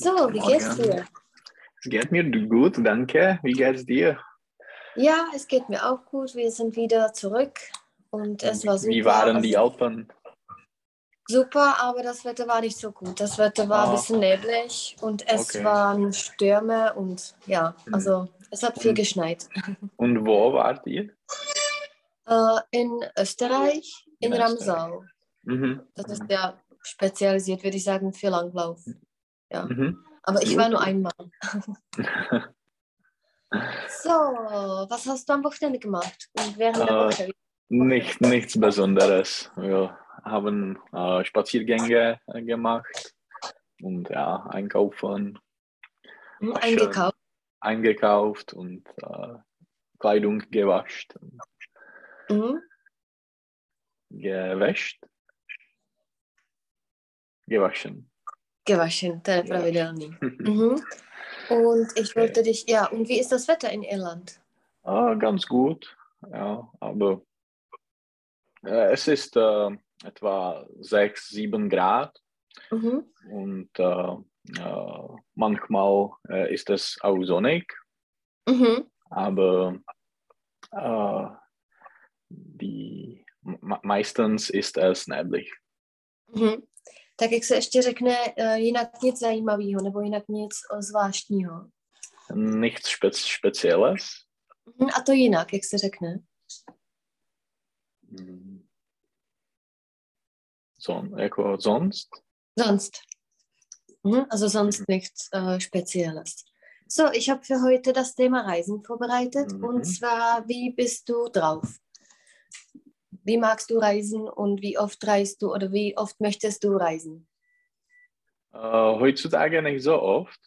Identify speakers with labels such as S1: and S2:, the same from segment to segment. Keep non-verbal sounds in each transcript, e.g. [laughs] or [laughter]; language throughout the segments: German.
S1: So, wie geht's dir?
S2: Es geht mir gut, danke. Wie geht's dir?
S1: Ja, es geht mir auch gut. Wir sind wieder zurück und es war super.
S2: Wie waren die Alpen?
S1: Super, aber das Wetter war nicht so gut. Das Wetter war ein
S2: Ah.
S1: bisschen neblig und es
S2: Okay.
S1: waren Stürme und ja,
S2: Mhm.
S1: also es hat viel
S2: Mhm.
S1: geschneit.
S2: Und wo wart ihr? [laughs]
S1: Äh, in Österreich, in,
S2: In
S1: Ramsau.
S2: Mhm.
S1: Das ist ja spezialisiert, würde ich sagen, für Langlauf. Ja.
S2: Mhm.
S1: Aber ich war nur einmal. [laughs] So, was hast du am Wochenende gemacht? Und während der
S2: Äh,
S1: Woche?
S2: Nicht, nichts Besonderes. Wir haben äh, Spaziergänge äh, gemacht und ja, einkaufen,
S1: Hm, eingekauft.
S2: eingekauft und äh, Kleidung gewascht,
S1: Mhm.
S2: gewäscht, gewaschen.
S1: Gewaschen,
S2: Ja.
S1: pravidelný. [laughs] Mhm. Und ich wollte dich, ja, und wie ist das Wetter in Irland?
S2: Ah, ganz gut, ja, aber äh, es ist äh, etwa 6, 7 Grad
S1: Mhm.
S2: und äh, äh, manchmal äh, ist es auch sonnig,
S1: Mhm.
S2: aber äh, die, me- meistens ist es neblig.
S1: Mhm. Tak jak se ještě řekne uh, jinak nic zajímavého nebo jinak nic uh, zvláštního.
S2: Nichts Spe Spezielles.
S1: Mhm. A to jinak, jak se řekne?
S2: Hm. Son, jako sonst?
S1: Sonst. Mhm. Also sonst nichts uh, Spezielles. So, ich habe für heute das Thema Reisen vorbereitet.
S2: Mhm.
S1: Und zwar, wie bist du drauf? Wie magst du reisen und wie oft reist du oder wie oft möchtest du reisen?
S2: Äh, heutzutage nicht so oft,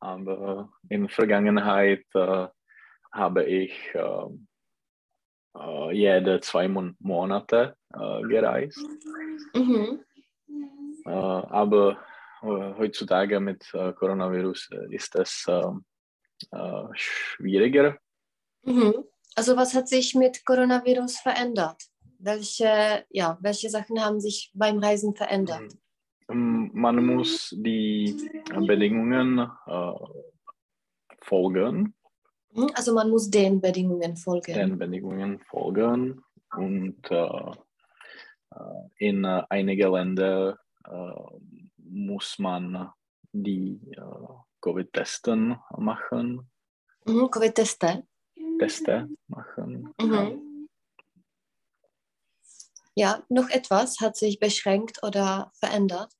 S2: aber in Vergangenheit äh, habe ich äh, äh, jede zwei Mon Monate äh, gereist.
S1: Mhm.
S2: Äh, aber heutzutage mit Coronavirus ist es äh, äh, schwieriger.
S1: Mhm. Also was hat sich mit Coronavirus verändert? Welche, ja, welche Sachen haben sich beim Reisen verändert?
S2: Ähm, Man muss die Bedingungen äh, folgen,
S1: Mhm. Also man muss den Bedingungen folgen.
S2: den Bedingungen folgen und äh, äh, in äh, einige Länder äh, muss man die äh, Covid-Testen machen,
S1: Mhm. Covid-Teste.
S2: Teste machen.
S1: Mhm. Ja, noch etwas hat sich beschränkt oder verändert.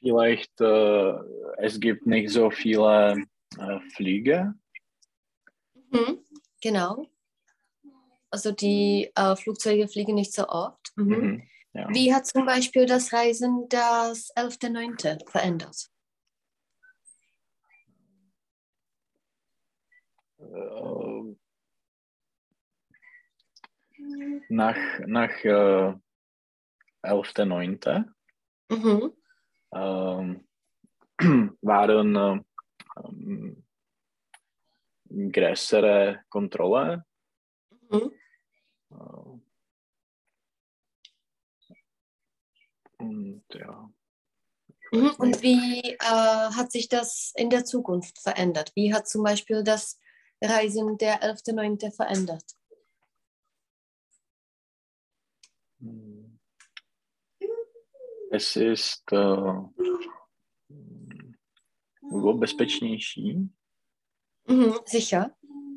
S2: Vielleicht äh, es gibt nicht so viele äh, Flüge.
S1: Mhm. Genau. Also die äh, Flugzeuge fliegen nicht so oft. Mhm.
S2: Mhm. Ja.
S1: Wie hat zum Beispiel das Reisen das 11.9. verändert?
S2: Nach nach äh, 11.9.
S1: Mhm.
S2: ähm, [clears throat] waren äh, ähm, größere Kontrolle.
S1: Mhm.
S2: Äh, und ja.
S1: Mhm. Und wie äh, hat sich das in der Zukunft verändert? Wie hat zum Beispiel das Reisen der 11.9. verändert?
S2: Es ist äh, bezpečnější,
S1: Mhm. Sicher.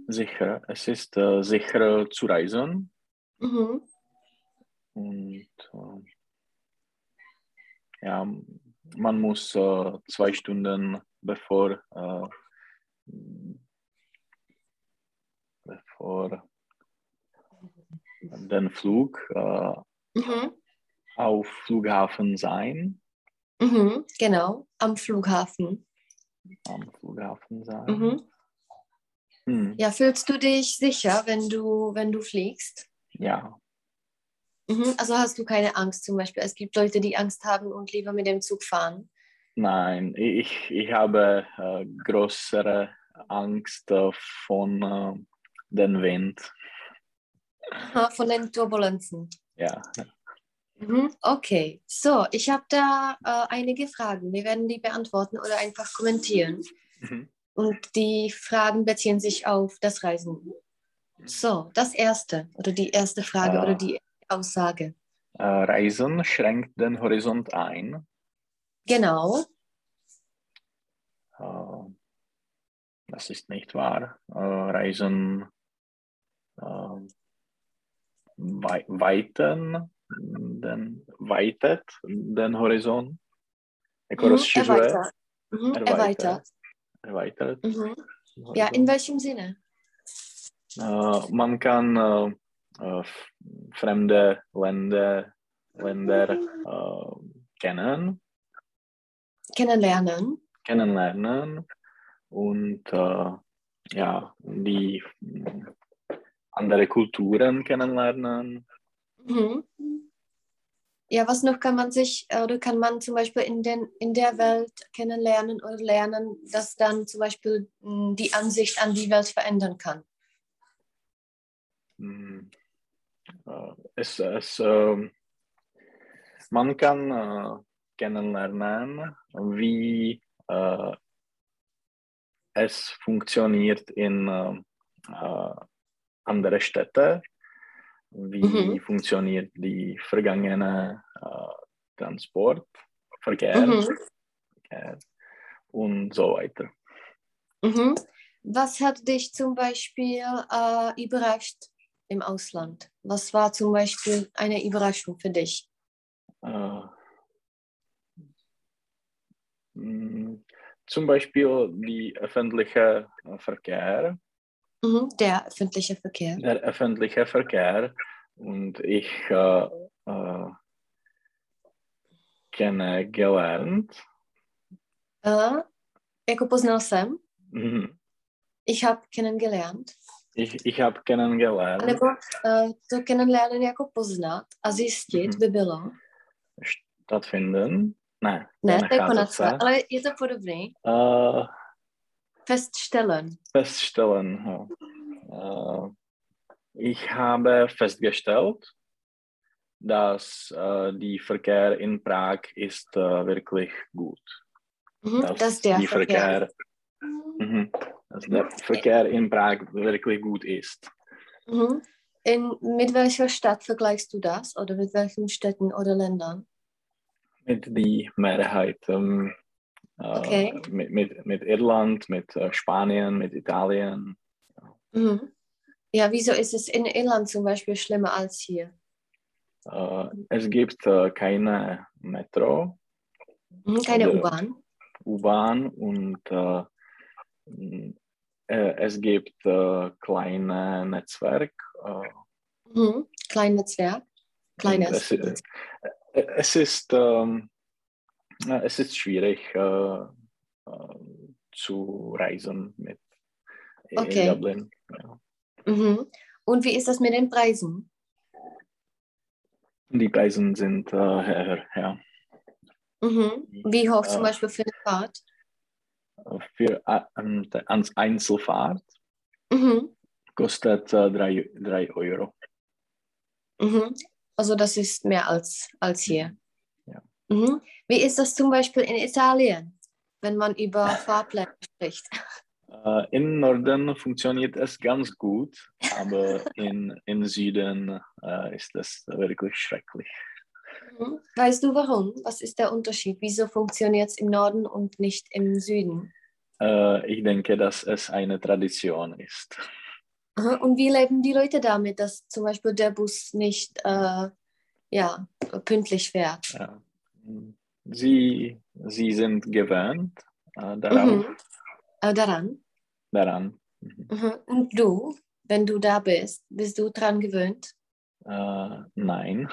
S2: sicher. Es ist äh, sicher zu reisen
S1: Mhm.
S2: und äh, ja, man muss äh, zwei Stunden bevor äh, bevor den Flug äh,
S1: Mhm.
S2: auf Flughafen sein,
S1: Mhm. Genau, am Flughafen.
S2: am Flughafen sein.
S1: Mhm.
S2: Hm,
S1: Ja, fühlst du dich sicher, wenn du, wenn du fliegst?
S2: ja,
S1: Mhm. Also hast du keine Angst zum Beispiel? Es gibt Leute, die Angst haben und lieber mit dem Zug fahren.
S2: nein, ich, ich habe äh, größere Angst äh, von den Wind.
S1: Von den Turbulenzen.
S2: Ja.
S1: Mhm, Okay, so, ich habe da äh, einige Fragen. Wir werden die beantworten oder einfach kommentieren.
S2: Mhm.
S1: Und die Fragen beziehen sich auf das Reisen. So, das erste oder die erste Frage
S2: Ah.
S1: oder die Aussage.
S2: Äh, Reisen schränkt den Horizont ein.
S1: Genau.
S2: Äh, das ist nicht wahr. Äh, Reisen äh, wei weiten den, weitet den Horizont.
S1: Mhm,
S2: rozšiřuje,
S1: erweitert. Mhm,
S2: Erweitert.
S1: erweitert. Mhm. Ja, in welchem Sinne?
S2: Äh, man kann äh, äh, fremde Länder, Länder äh, kennen,
S1: Kennenlernen.
S2: kennenlernen und ja, die andere Kulturen kennenlernen.
S1: Mhm. Ja, was noch kann man sich oder kann man zum Beispiel in, den, in der Welt kennenlernen oder lernen, das dann zum Beispiel mh, die Ansicht an die Welt verändern kann?
S2: Mh, äh, es, es, ähm, man kann äh, kennenlernen, wie äh, es funktioniert in andere Städte, wie
S1: Mhm.
S2: funktioniert die vergangene äh, Transport, Verkehr,
S1: Mhm.
S2: Verkehr und so weiter.
S1: Mhm. Was hat dich zum Beispiel äh, überrascht im Ausland? Was war zum Beispiel eine Überraschung für dich?
S2: Äh, mh, zum Beispiel die öffentliche Verkehr,
S1: Mhm. Der öffentliche Verkehr.
S2: der öffentliche Verkehr und ich äh, äh, kenne gelernt,
S1: Äh, jako poznal jsem,
S2: mhm,
S1: ich habe kennengelernt.
S2: ich, ich habe kennengelernt,
S1: Nebo uh, to kennenlernen jako poznat a zjistit
S2: Mhm.
S1: by bylo.
S2: stattfinden. Ne,
S1: Ne, to je
S2: se.
S1: ale je to podobný.
S2: Äh,
S1: Feststellen.
S2: feststellen. Ja. Äh, ich habe festgestellt, dass äh, die Verkehr in Prag ist äh, wirklich gut.
S1: Mhm.
S2: Dass
S1: Das ist der Verkehr.
S2: Verkehr, mhm, dass der Verkehr in Prag wirklich gut ist.
S1: Mhm. In, mit welcher Stadt vergleichst du das? Oder mit welchen Städten oder Ländern?
S2: Mit die Mehrheit. Ähm, äh,
S1: Okay.
S2: mit, mit, mit Irland, mit äh, Spanien, mit Italien.
S1: Mhm. Ja, wieso ist es in Irland zum Beispiel schlimmer als hier?
S2: Äh, es gibt keine Metro,
S1: Mhm. Keine U-Bahn.
S2: U-Bahn und es gibt kleine Netzwerk.
S1: Mhm. Klein Netzwerk. Kleines.
S2: es, es, ist, ähm, äh, es ist schwierig äh, äh, zu reisen mit in
S1: Okay.
S2: Dublin. Ja.
S1: Mhm. Und wie ist das mit den Preisen?
S2: Die Preise sind äh, höher. Ja.
S1: Mhm. Wie hoch zum
S2: Äh,
S1: Beispiel für eine Fahrt?
S2: Für ans Einzelfahrt
S1: Mhm.
S2: kostet äh, 3 Euro.
S1: Mhm. Also das ist mehr als, als hier. Mhm. Wie ist das zum Beispiel in Italien, wenn man über [laughs] Fahrpläne spricht?
S2: Äh, Im Norden funktioniert es ganz gut, aber in, im Süden äh, ist es wirklich schrecklich.
S1: Mhm. Weißt du warum? Was ist der Unterschied? Wieso funktioniert es im Norden und nicht im Süden?
S2: Äh, ich denke, dass es eine Tradition ist.
S1: Und wie leben die Leute damit, dass zum Beispiel der Bus nicht äh, ja, pünktlich fährt?
S2: Ja. Sie, sie sind gewöhnt äh, darauf,
S1: Mhm. Äh, daran.
S2: daran. Mhm.
S1: Mhm. Und du, wenn du da bist, bist du dran gewöhnt?
S2: Äh, nein,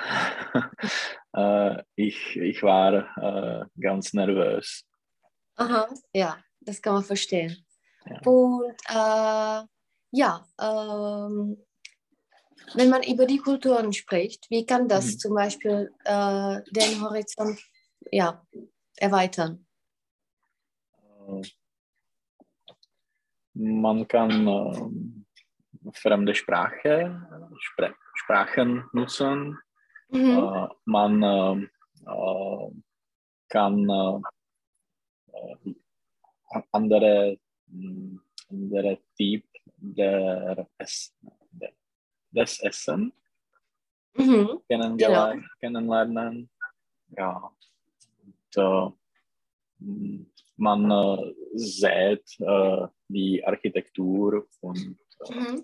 S2: [laughs] äh, ich, ich war äh, ganz nervös.
S1: Aha, ja, das kann man verstehen.
S2: Ja.
S1: Und äh, ja, ähm, wenn man über die Kulturen spricht, wie kann das
S2: Mhm.
S1: zum Beispiel äh, den Horizont ja, erweitern?
S2: Äh, Man kann ähm, fremde Sprache, Spre Sprachen nutzen Mhm. Äh, man ähm, äh, kann äh, andere, mm, andere Typ der Des Essen mhm. kennengelernt, genau. kennenlernen. Ja. Und, äh, man äh, sieht äh, die Architektur und äh, mhm.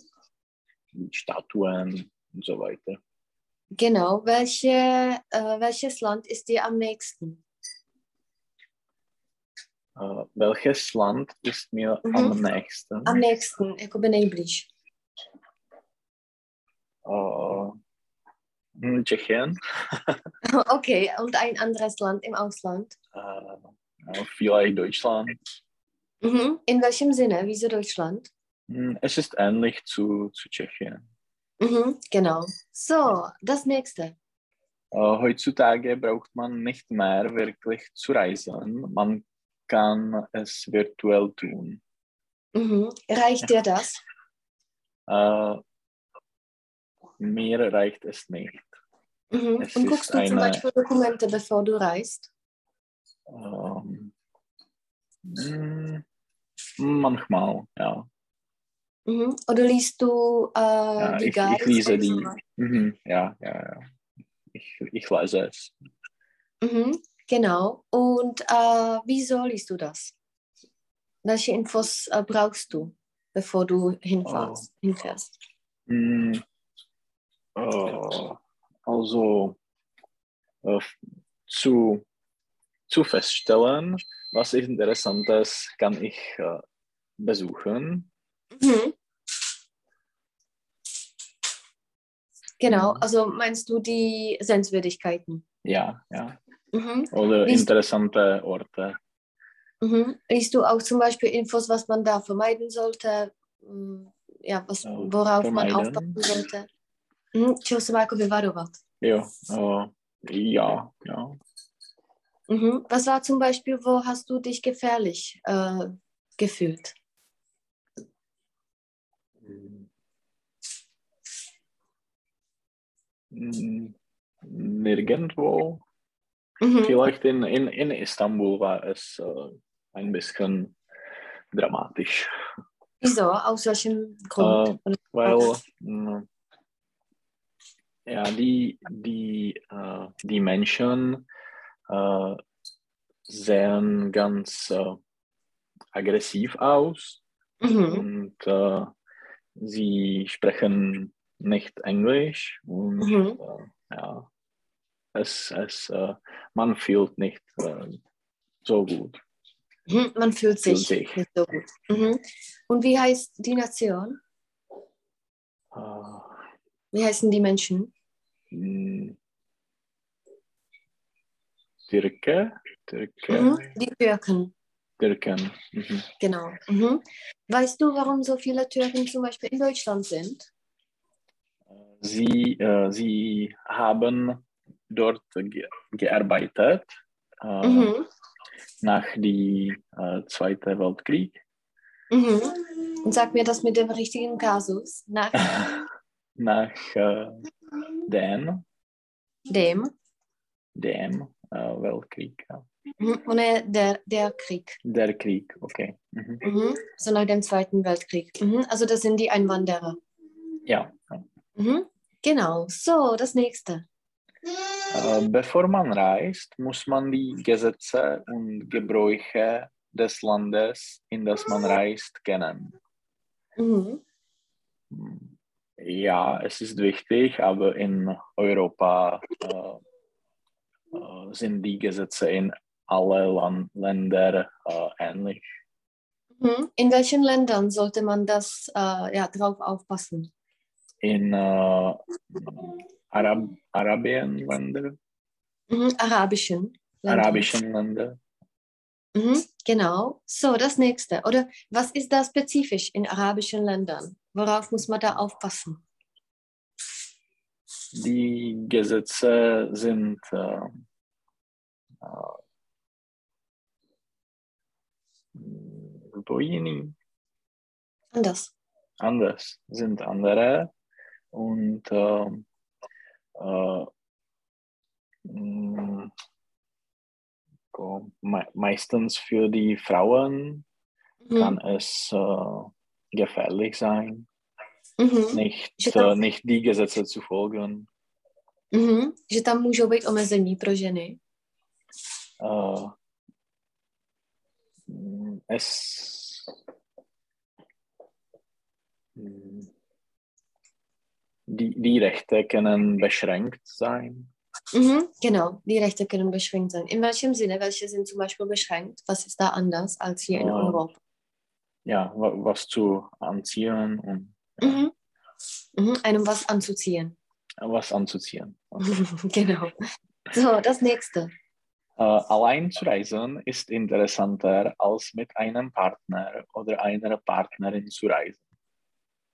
S2: die Statuen und so weiter.
S1: Genau. Welche, äh, welches Land ist dir am nächsten?
S2: Uh, welches Land ist mir mhm. am nächsten?
S1: Am nächsten, jako by nejblíž.
S2: Uh, Tschechien. [laughs]
S1: okay, und ein anderes Land im Ausland?
S2: Uh, vielleicht Deutschland.
S1: Mhm. In welchem Sinne? Wieso Deutschland?
S2: Hm, es ist ähnlich zu, zu Tschechien.
S1: Mhm, genau. So, das nächste.
S2: Uh, heutzutage braucht man nicht mehr wirklich zu reisen. Man kann es virtuell tun.
S1: Mhm. Reicht dir das?
S2: Uh, mir reicht es nicht.
S1: Mhm. Es Und guckst du eine, zum Beispiel Dokumente, bevor du reist?
S2: Um, ähm, manchmal, ja.
S1: Mhm. Oder liest du äh, ja, die
S2: ich, ich lese die. Mhm. Ja, ja, ja. Ich, ich lese es.
S1: Mhm. Genau. Und äh, wieso liest du das? Welche Infos äh, brauchst du, bevor du hinfährst? Oh. hinfährst?
S2: Uh, also uh, zu, zu feststellen, was ist Interessantes kann ich uh, besuchen. Mhm.
S1: Genau, also meinst du die Sehenswürdigkeiten?
S2: Ja, ja. Mhm. Oder interessante Orte.
S1: Mhm. Liest du auch zum Beispiel Infos, was man da vermeiden sollte? Mm, ja, was, worauf vermeiden. man aufpassen sollte? Mhm. Čeho se má jako vyvarovat?
S2: Jo, uh, ja, ja.
S1: Mhm. Was war zum Beispiel, wo hast du dich gefährlich äh, gefühlt?
S2: Nirgendwo. Mhm. Vielleicht in, in, in Istanbul war es äh, ein bisschen dramatisch.
S1: Wieso? Aus welchem Grund?
S2: Äh, weil mh, ja, die, die, äh, die Menschen äh, sehen ganz äh, aggressiv aus mhm. und äh, sie sprechen nicht Englisch und mhm. Äh, ja, es, es, äh, man fühlt nicht so gut.
S1: Mhm, man fühlt sich, fühlt sich. nicht so gut. Mhm. Und wie heißt die Nation? Wie heißen die Menschen?
S2: Türke. Türke.
S1: Mhm, die Türken.
S2: Türken. Mhm.
S1: Genau. Mhm. Weißt du, warum so viele Türken zum Beispiel in Deutschland sind?
S2: Sie, äh, sie haben dort ge gearbeitet äh, mhm. nach dem äh, Zweiten Weltkrieg.
S1: Mhm. Und sag mir das mit dem richtigen Kasus. Nach, [laughs]
S2: nach äh, dem.
S1: Dem.
S2: Dem äh, Weltkrieg. Ja.
S1: Mhm. Ohne der, der Krieg.
S2: Der Krieg, okay.
S1: Mhm. Mhm. So nach dem Zweiten Weltkrieg. Mhm. Also das sind die Einwanderer.
S2: Ja.
S1: Mhm. Genau. So, das nächste.
S2: Äh, bevor man reist, muss man die Gesetze und Gebräuche des Landes, in das man reist, kennen. Mhm. Ja, es ist wichtig, aber in Europa äh, äh, sind die Gesetze in alle Ländern äh, ähnlich.
S1: Mhm. In welchen Ländern sollte man das äh, ja, drauf aufpassen?
S2: In äh, Arab Arabienländer.
S1: Mhm, arabischen
S2: Länder. Arabischen Länder.
S1: Mhm, genau. So, das nächste. Oder was ist da spezifisch in arabischen Ländern? Worauf muss man da aufpassen?
S2: Die Gesetze sind äh, äh,
S1: anders.
S2: Anders sind andere und äh, äh, mm, meistens für die Frauen mhm. kann es äh, gefährlich sein, mhm. nicht, tam... äh, nicht die Gesetze zu folgen.
S1: Mhm. Že tam můžou být omezení pro ženy? Uh,
S2: es die, die Rechte können beschränkt sein.
S1: Mhm, genau, die Rechte können beschränkt sein. In welchem Sinne? Welche sind zum Beispiel beschränkt? Was ist da anders als hier in Europa?
S2: Ja, was zu anziehen und.
S1: Mhm. Mhm, einem was anzuziehen.
S2: Was anzuziehen. [laughs]
S1: genau. So, das nächste.
S2: Uh, allein zu reisen ist interessanter als mit einem Partner oder einer Partnerin zu reisen.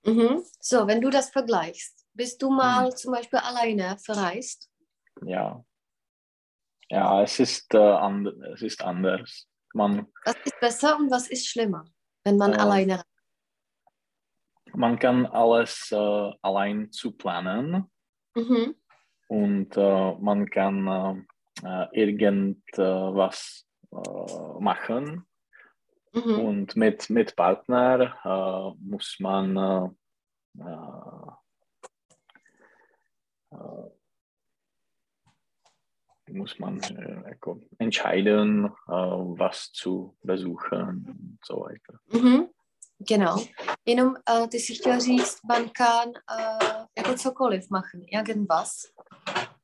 S1: Mhm. So, wenn du das vergleichst, bist du mal mhm. zum Beispiel alleine verreist?
S2: Ja. Ja, es ist, äh, and es ist anders. Man,
S1: was ist besser und was ist schlimmer, wenn man äh, alleine reist?
S2: Man kann alles äh, allein zu planen mhm. und äh, man kann äh, äh, irgendwas äh, machen. Mhm. Und mit, mit Partner äh, muss man äh, äh, muss man entscheiden, was zu besuchen und so weiter.
S1: Mhm. Genau. Jenom uh, ty si chtěl říct, man kann uh, jako cokoliv machen, irgendwas.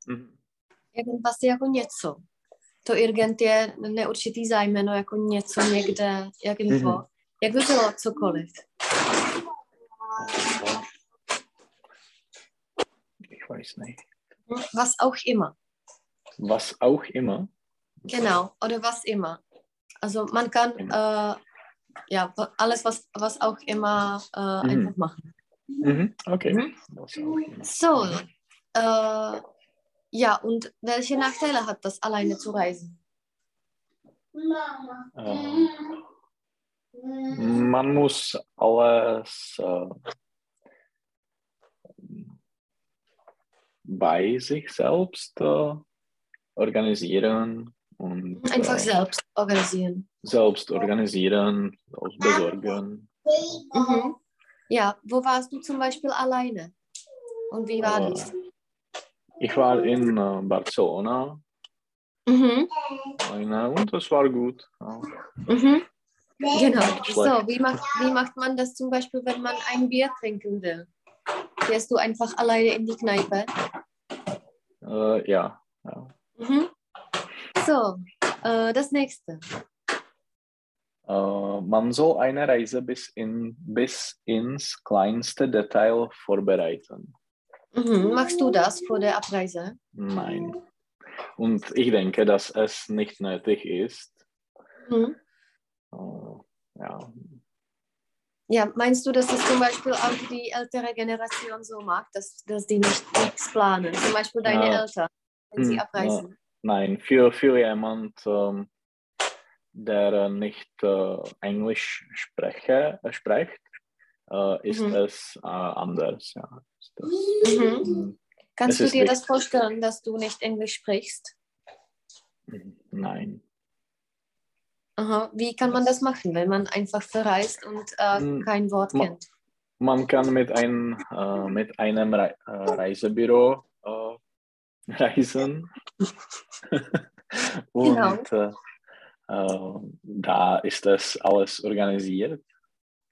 S1: Mhm irgendwas jako něco. To Irgent je neurčitý zájmeno jako něco někde, jak info. Mm-hmm. Jak by bylo cokoliv?
S2: Ich weiß nicht.
S1: Was auch immer.
S2: Was auch immer?
S1: Genau, oder was immer. Also man kann äh, ja alles, was, was auch immer äh, mhm. einfach machen.
S2: Mhm. Okay. Mhm.
S1: So, äh, ja, und welche Nachteile hat das, alleine zu reisen?
S2: Äh, man muss alles äh, bei sich selbst äh, organisieren und
S1: einfach äh, selbst organisieren.
S2: Selbst organisieren, selbst besorgen.
S1: Mhm. Ja, wo warst du zum Beispiel alleine? Und wie war äh, das?
S2: Ich war in äh, Barcelona. Mhm. und das war gut. Ja.
S1: Mhm. Genau. So, wie macht, wie macht man das zum Beispiel, wenn man ein Bier trinken will? Gehst du einfach alleine in die Kneipe?
S2: Äh, ja. ja.
S1: Mhm. So, äh, das nächste.
S2: Äh, man soll eine Reise bis, in, bis ins kleinste Detail vorbereiten.
S1: Mhm. Machst du das vor der Abreise?
S2: Nein. Und ich denke, dass es nicht nötig ist. Mhm. Uh, ja.
S1: Ja, meinst du, dass das zum Beispiel auch die ältere Generation so macht, dass, dass die nicht nichts planen? Zum Beispiel deine ja. Eltern, wenn sie hm, abreisen?
S2: Nein, für, für jemand, ähm, der nicht äh, Englisch spreche, äh, spricht, äh, ist mhm. es äh, anders. Ja.
S1: Das, mhm. mhm. Kannst du dir das vorstellen, dass du nicht Englisch sprichst?
S2: Nein.
S1: Aha. Wie kann man das machen, wenn man einfach verreist und äh, hm, kein Wort man, kennt?
S2: Man kann mit, ein, äh, mit einem Re äh, Reisebüro äh, reisen. [laughs] und genau. Äh, da ist das alles organisiert.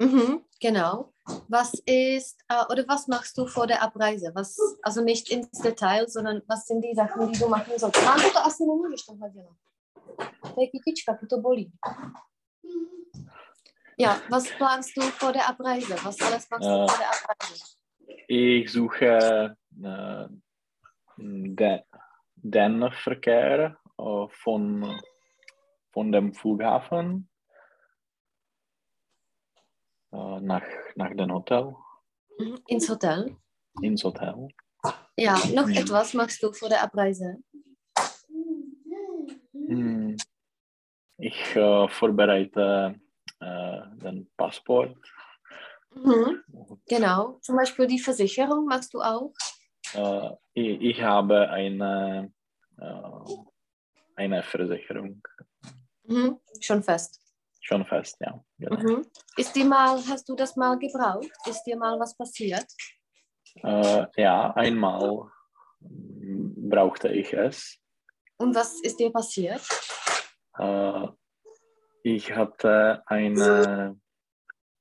S1: Mhm, genau. Was ist, äh, oder was machst du vor der Abreise? Was, also nicht ins Detail, sondern was sind die Sachen, die du machen sollst? Mám to asi nemůžeš tohle dělat. To je kytička, to bolí. Ja, was planst du vor der Abreise? Was alles machst du vor der Abreise?
S2: Ich suche äh, den, den Verkehr äh, von, von dem Flughafen äh, nach, nach dem Hotel.
S1: Ins Hotel?
S2: Ins Hotel.
S1: Ja, noch mhm. etwas machst du vor der Abreise?
S2: Mhm. Ich äh, vorbereite äh, den Passport.
S1: Mhm. Genau. Zum Beispiel die Versicherung machst du auch?
S2: Äh, ich, ich, habe eine äh, eine Versicherung.
S1: Mhm. Schon fest.
S2: Schon fest, ja. Genau.
S1: Mhm. Ist dir mal, hast du das mal gebraucht? Ist dir mal was passiert?
S2: Äh, ja, einmal brauchte ich es.
S1: Und was ist dir passiert?
S2: Äh, ich hatte einen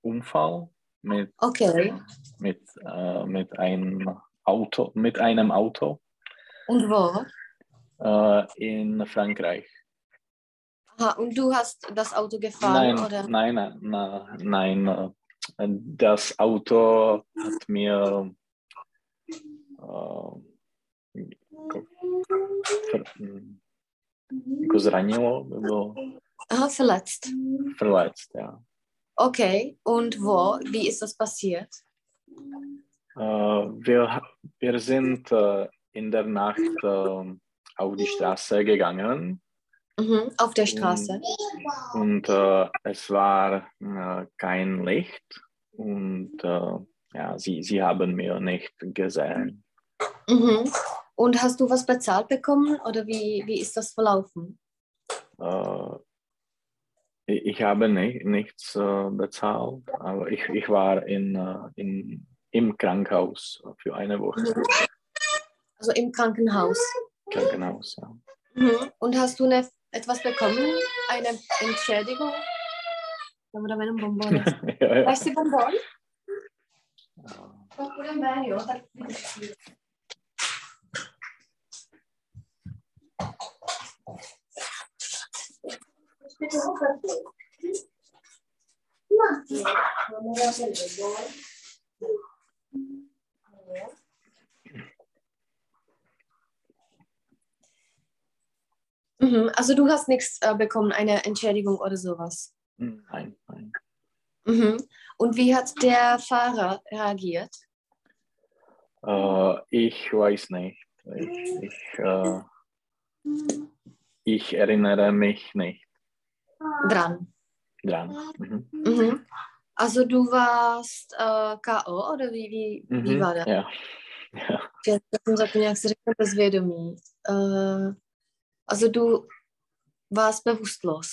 S2: Unfall mit,
S1: Okay.
S2: mit, äh, mit, einem Auto, mit einem Auto
S1: Und wo?
S2: äh, in Frankreich.
S1: Aha, und du hast das Auto gefahren,
S2: Nein,
S1: oder?
S2: nein, nein, nein, äh, Das Auto hat mir äh, jako zranilo,
S1: Aha, verletzt.
S2: verletzt, ja.
S1: Okay, und wo? Wie ist das passiert?
S2: Äh, wir, wir sind äh, in der Nacht äh, auf die Straße gegangen
S1: Mhm. Auf der Straße.
S2: und äh, es war kein Licht und ja, sie, sie haben mir nicht gesehen.
S1: Mhm. Und hast du was bezahlt bekommen oder wie, wie ist das verlaufen?
S2: Äh, ich ich habe nicht, nichts äh, bezahlt, aber ich, ich war in, in, im Krankenhaus für eine Woche.
S1: Mhm. Also im Krankenhaus.
S2: Krankenhaus, ja.
S1: Mhm. Und hast du eine, etwas bekommen? Eine Entschädigung? Dobra, jenom bonbony.
S2: ja, ja.
S1: Dáš si bonbon?
S2: Ja.
S1: Mhm, also du hast nichts äh, bekommen, eine Entschädigung oder sowas.
S2: Nein, nein.
S1: Mhm. Und wie hat der Fahrer reagiert?
S2: Äh, ich weiß nicht. Ich, ich, äh, ich erinnere mich nicht
S1: Dran.
S2: dran. Mhm.
S1: Mhm. Also du warst äh, K.O. oder wie, wie, wie
S2: Mhm.
S1: war das?
S2: Ja. ja.
S1: Já jsem zapomněla, jak se řekne bezvědomí. Uh, also du warst bewusstlos.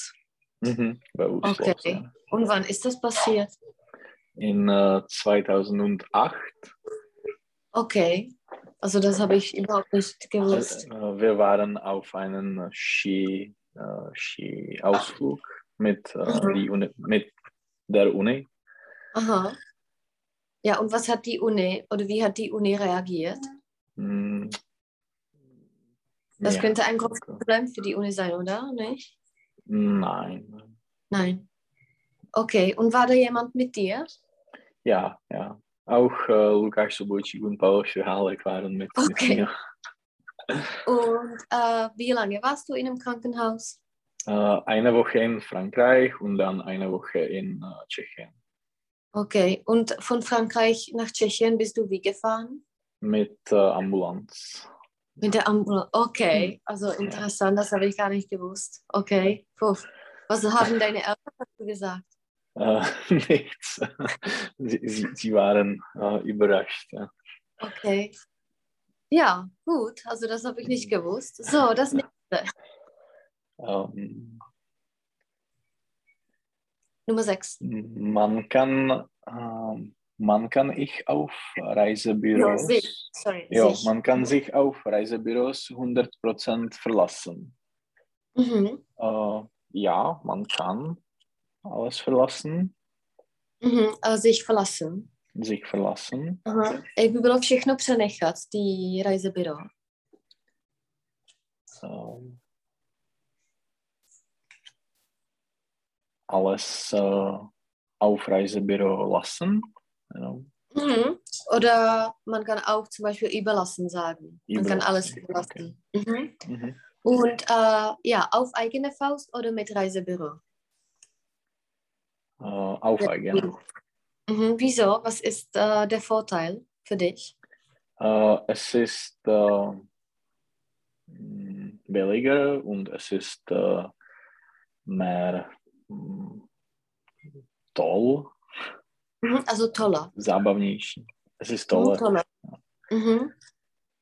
S2: Mhm. Bewusstlos,
S1: Okay.
S2: ja.
S1: Und wann ist das passiert?
S2: In äh, 2008.
S1: Okay. Also das habe ich überhaupt nicht gewusst.
S2: Äh, wir waren auf einem Ski, äh, Ski-Ausflug mit, äh,
S1: Mhm.
S2: die Uni, mit der Uni.
S1: Aha. Ja, und was hat die Uni oder wie hat die Uni reagiert?
S2: Mm.
S1: Das
S2: Ja.
S1: könnte ein großes Problem für die Uni sein, oder? Nicht?
S2: Nein.
S1: Nein. Okay, und war da jemand mit dir?
S2: Ja, ja. Auch äh, Lukas Sobojčík und Paul Schhalek waren mit,
S1: Okay.
S2: mit mir. [laughs]
S1: Und äh, wie lange warst du in einem Krankenhaus?
S2: Äh, eine Woche in Frankreich und dann eine Woche in äh, Tschechien.
S1: Okay, und von Frankreich nach Tschechien bist du wie gefahren?
S2: Mit äh, Ambulanz.
S1: Mit der Ambulance.
S2: Hm.
S1: Okay, also interessant, das habe ich gar nicht gewusst. Okay, Puh. was haben deine Eltern dazu gesagt?
S2: Äh, [laughs] nichts. sie, sie, sie waren äh, überrascht. Ja.
S1: Okay. Ja, gut, also das habe ich nicht gewusst. So, das nächste.
S2: Ähm,
S1: Nummer 6.
S2: man kann, ähm, man kann ich auf Reisebüros,
S1: sich. Sorry,
S2: ja,
S1: sich.
S2: man kann sich auf Reisebüros 100% verlassen.
S1: Mhm.
S2: Äh, ja, man kann alles verlassen,
S1: Mhm. Also sich verlassen.
S2: sich verlassen.
S1: Aha. Jak by bylo všechno přenechat, ty reisebüro?
S2: Ähm, alles äh, auf Reisebüro lassen. Ja,
S1: Mhm. Oder man kann auch zum Beispiel überlassen sagen. Man kann alles
S2: Überlassen,
S1: überlassen. Mhm.
S2: mhm.
S1: Und äh, ja, auf eigene Faust oder mit Reisebüro?
S2: äh, auf eigene.
S1: Mhm. Wieso? Was ist äh, der Vorteil für dich?
S2: Äh, es ist äh, mh, billiger und es ist äh, mehr toll,
S1: Mhm. Also toller.
S2: zábavnější. Es ist
S1: Mhm,
S2: toller.
S1: toller. Mhm.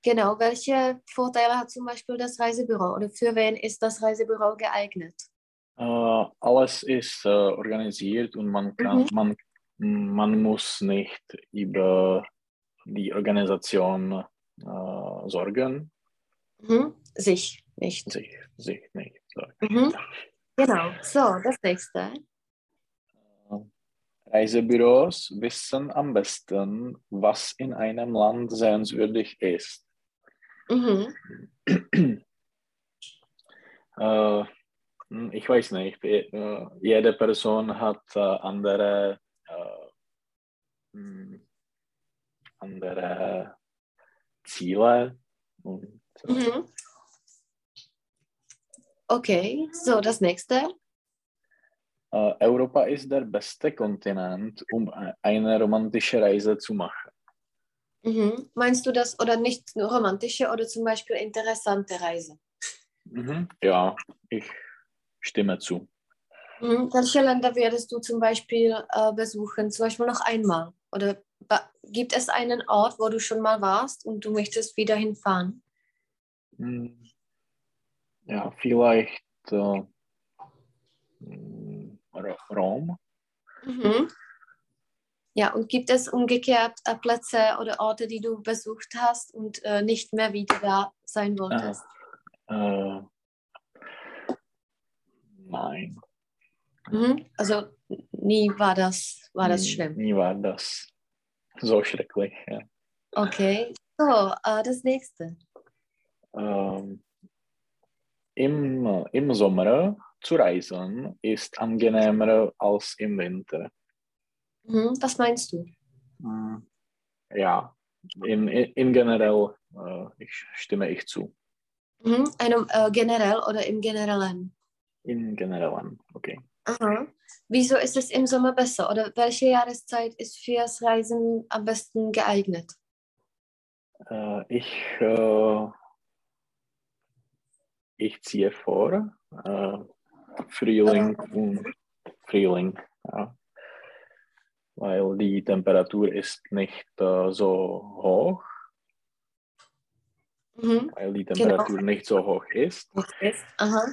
S1: Genau, welche Vorteile hat zum Beispiel das Reisebüro oder für wen ist das Reisebüro geeignet?
S2: Äh, alles ist äh, organisiert und man, kann, man, man muss nicht über die Organisation äh, sorgen.
S1: Mhm. Sich nicht.
S2: Sich, sich nicht sorgen.
S1: Mhm. Genau, so, das nächste.
S2: Reisebüros wissen am besten, was in einem Land sehenswürdig ist.
S1: Mhm.
S2: Äh, ich weiß nicht, äh, jede Person hat äh, andere, äh, hm, andere Ziele. Und, äh,
S1: Mhm. Okay, so das nächste.
S2: äh, Europa ist der beste Kontinent, um e- eine romantische Reise zu machen.
S1: Mhm. Meinst du das oder nicht nur romantische oder zum Beispiel interessante Reise?
S2: Mhm. Ja, ich stimme zu.
S1: Mhm. Welche Länder würdest du zum Beispiel äh, besuchen? Zum Beispiel noch einmal? Oder gibt es einen Ort, wo du schon mal warst und du möchtest wieder hinfahren?
S2: Hm. Ja, vielleicht äh, hm, Rom.
S1: Mhm. Ja, und gibt es umgekehrt äh, Plätze oder Orte, die du besucht hast und äh, nicht mehr wieder da sein wolltest?
S2: Äh, nein,
S1: Mhm. Also nie war das, war das schlimm.
S2: Nie war das so schrecklich. Ja.
S1: Okay, so, äh, das nächste.
S2: Ähm, im, Im Sommer zu reisen ist angenehmer als im Winter.
S1: Mhm. Was meinst du?
S2: Hm, Ja, in, in, generell äh, ich stimme ich zu.
S1: Mhm. Einem, äh, generell oder im Generellen?
S2: In generell, okay.
S1: Aha. Wieso ist es im Sommer besser oder welche Jahreszeit ist fürs Reisen am besten geeignet?
S2: Äh, ich, äh, ich ziehe vor, äh, Frühling und Frühling, ja. weil die Temperatur ist nicht äh, so hoch,
S1: Mhm.
S2: weil die Temperatur nicht so hoch ist.
S1: Aha.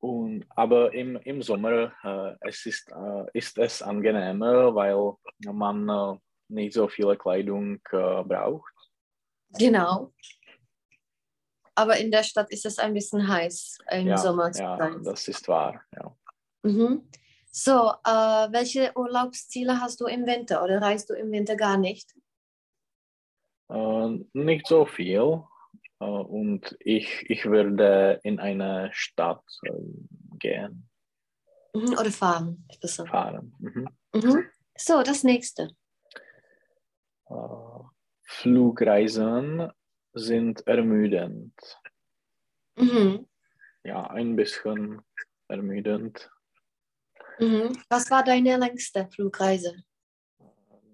S2: Und, aber im, im Sommer äh, es ist, äh, ist es angenehmer, weil man äh, nicht so viele Kleidung äh, braucht.
S1: Genau. Aber in der Stadt ist es ein bisschen heiß im
S2: Ja,
S1: Sommer
S2: ja,
S1: sein.
S2: das ist wahr. Ja.
S1: Mhm. So, äh, welche Urlaubsziele hast du im Winter oder reist du im Winter gar nicht?
S2: Äh, nicht so viel. Äh, und ich, ich würde in eine Stadt äh, gehen,
S1: Mhm. Oder fahren? besser.
S2: fahren. Mhm.
S1: Mhm. So, das nächste.
S2: Äh, Flugreisen sind ermüdend.
S1: Mhm.
S2: Ja, ein bisschen ermüdend.
S1: Mhm. Was war deine längste Flugreise?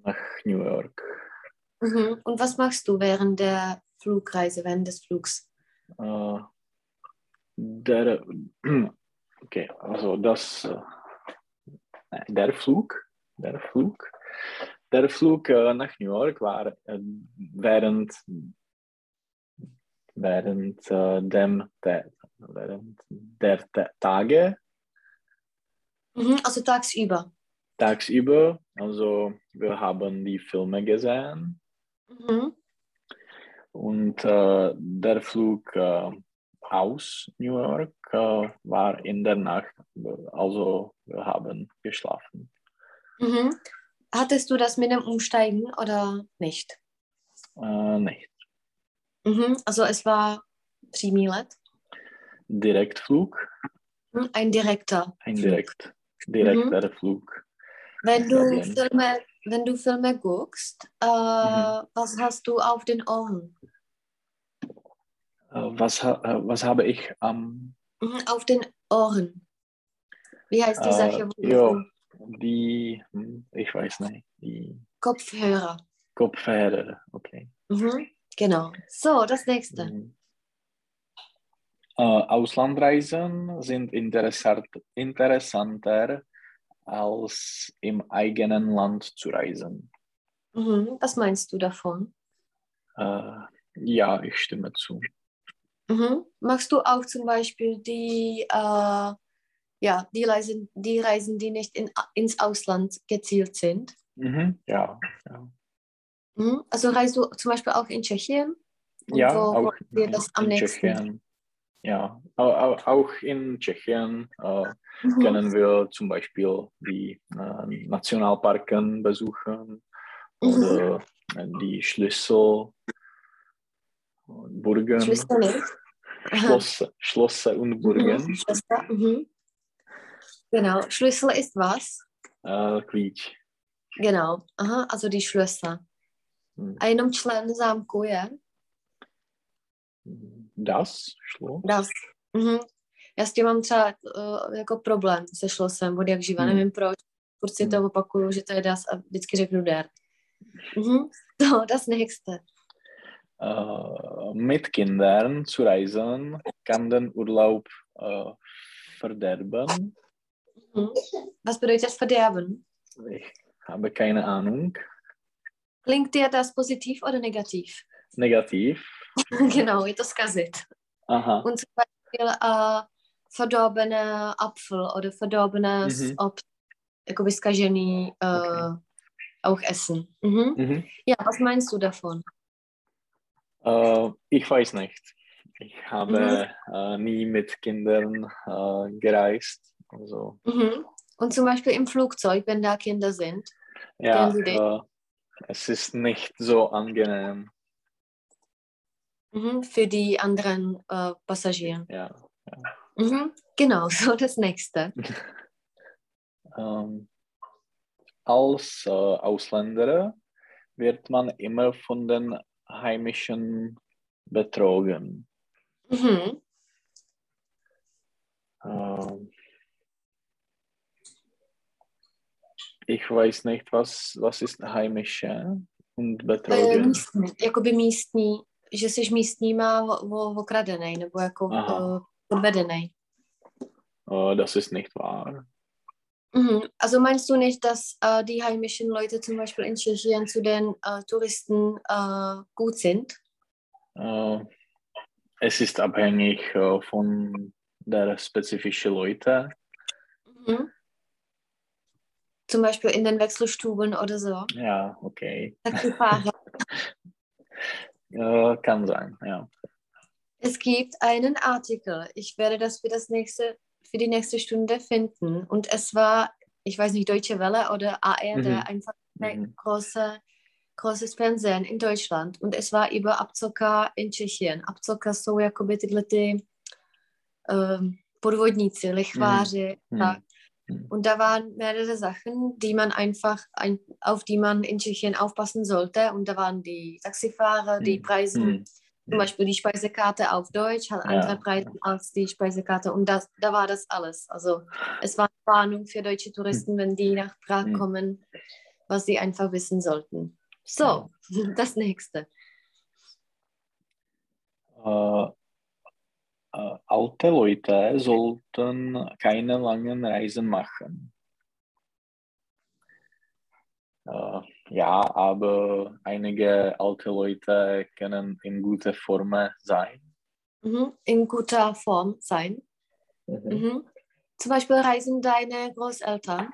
S2: Nach New York.
S1: Mhm. Und was machst du während der Flugreise, während des Flugs?
S2: Äh, der, [clears throat] okay, also das, äh, der Flug, der Flug, der Flug äh, nach New York war äh, während, während äh, dem, der, während der, der Tage,
S1: Mhm. Also tagsüber.
S2: tagsüber, also wir haben die Filme gesehen
S1: Mhm.
S2: und äh, der Flug äh, aus New York äh, war in der Nacht, also wir haben geschlafen.
S1: Mhm. Hattest du das mit dem Umsteigen oder nicht?
S2: Äh, nicht.
S1: Mhm. Also es war Primillet,
S2: Direktflug,
S1: Mhm. ein direkter
S2: ein direkt, direkter Flug.
S1: Wenn du. Filme, wenn du Filme guckst, äh,
S2: Mhm.
S1: was hast du auf den Ohren?
S2: Äh, was, äh, was habe ich am
S1: Mhm. Auf den Ohren. Wie heißt die
S2: Äh,
S1: Sache? wo
S2: ja. die, hm, ich weiß nicht, die
S1: Kopfhörer.
S2: Kopfhörer, okay.
S1: Mhm. Genau. So, das nächste.
S2: Mhm. Äh, Auslandreisen sind interessant, interessanter als im eigenen Land zu reisen.
S1: Mhm. Was meinst du davon?
S2: Äh, Ja, ich stimme zu.
S1: Mhm. Machst du auch zum Beispiel die, äh, ja, die Reisen, die Reisen, die nicht in, ins Ausland gezielt sind?
S2: Mhm. Ja, ja.
S1: Mhm. Also reist du zum Beispiel auch in Tschechien? Und
S2: ja, auch in, in? Tschechien. Ja, au- au- auch in Tschechien äh,
S1: Mhm.
S2: können wir zum Beispiel die äh, Nationalparken besuchen
S1: Mhm.
S2: oder äh, die Schlüssel, Burgen,
S1: Schlüssel nicht. Aha.
S2: Schloss, Schlösser und Burgen,
S1: Mhm. Schlüssel. Mhm. Genau. Schlüssel ist was?
S2: äh, klíč.
S1: Genau. Aha, also die Schlösser.
S2: Hm.
S1: A jenom člen zámku je?
S2: Das Schloss?
S1: Das. Mhm. Já s tím mám třeba uh, jako problém se šlosem od jak živa,
S2: Hmm.
S1: nevím proč. Furt si to
S2: Hmm.
S1: opakuju, že to je das a vždycky řeknu der. Mhm. [laughs] To, das nächste.
S2: Äh, mit Kindern zu reisen kann den Urlaub äh, verderben.
S1: Mhm. Was bedeutet verderben?
S2: Ich habe keine Ahnung.
S1: Klingt dir das positiv oder negativ?
S2: Negativ. [laughs]
S1: genau, to zkazit.
S2: Aha.
S1: Und zum Beispiel uh, verdorbener Apfel oder verdorbenes
S2: Mhm.
S1: Obst, jakoby zkažený, uh,
S2: Okay.
S1: auch essen. Mhm.
S2: Mhm.
S1: Ja, was meinst du davon?
S2: Äh, ich weiß nicht. Ich habe
S1: Mhm.
S2: äh, nie mit Kindern äh, gereist. Also,
S1: Mhm. Und zum Beispiel im Flugzeug, wenn da Kinder sind.
S2: ja, Es ist nicht so angenehm.
S1: Mhm. Für die anderen äh, Passagiere.
S2: Ja.
S1: Mhm. Genau, [laughs] so das nächste. [laughs]
S2: Ähm, als äh, Ausländer wird man immer von den Heimischen betrogen.
S1: Mhm.
S2: Ähm, ich weiß nicht, was, was ist Heimische und
S1: E,
S2: betrogen.
S1: místní, jakoby místní, že jsi místníma o- o- okradenej, nebo jako
S2: Aha.
S1: uh, podvedenej.
S2: Äh, das ist nicht wahr.
S1: Mhm. Also meinst du nicht, dass äh, die heimischen Leute zum Beispiel in Tschechien zu den äh, Touristen gut sind?
S2: Äh, es ist abhängig äh, von der spezifischen Leute.
S1: Mhm. Zum Beispiel in den Wechselstuben oder so.
S2: Ja, okay.
S1: Taxifahrer. [laughs]
S2: Äh, kann sein, ja.
S1: es gibt einen Artikel. Ich werde das für das nächste, für die nächste Stunde finden. Und es war, ich weiß nicht, Deutsche Welle oder ARD,
S2: Mhm.
S1: einfach
S2: Mhm.
S1: große, großes Fernsehen in Deutschland. Und es war über Abzocker in Tschechien. Abzocker jsou jakoby tyhle ty um, podvodníci, lichváři,
S2: Mhm.
S1: tak.
S2: Mhm.
S1: Und da waren mehrere Sachen, die man einfach, ein, auf die man in Tschechien aufpassen sollte. Und da waren die Taxifahrer, die
S2: Mhm.
S1: Preise,
S2: Mhm.
S1: zum Beispiel die Speisekarte auf Deutsch hat
S2: Ja.
S1: andere Preise als die Speisekarte. Und das, da war das alles. Also es war eine Warnung für deutsche Touristen, wenn die nach Prag
S2: Mhm.
S1: kommen, was sie einfach wissen sollten. So, [laughs] das nächste.
S2: Äh, alte Leute sollten keine langen Reisen machen. Äh, ja, aber einige alte Leute können in guter Form sein.
S1: Mhm. In guter Form sein.
S2: Mhm.
S1: Mhm. Zum Beispiel reisen deine Großeltern.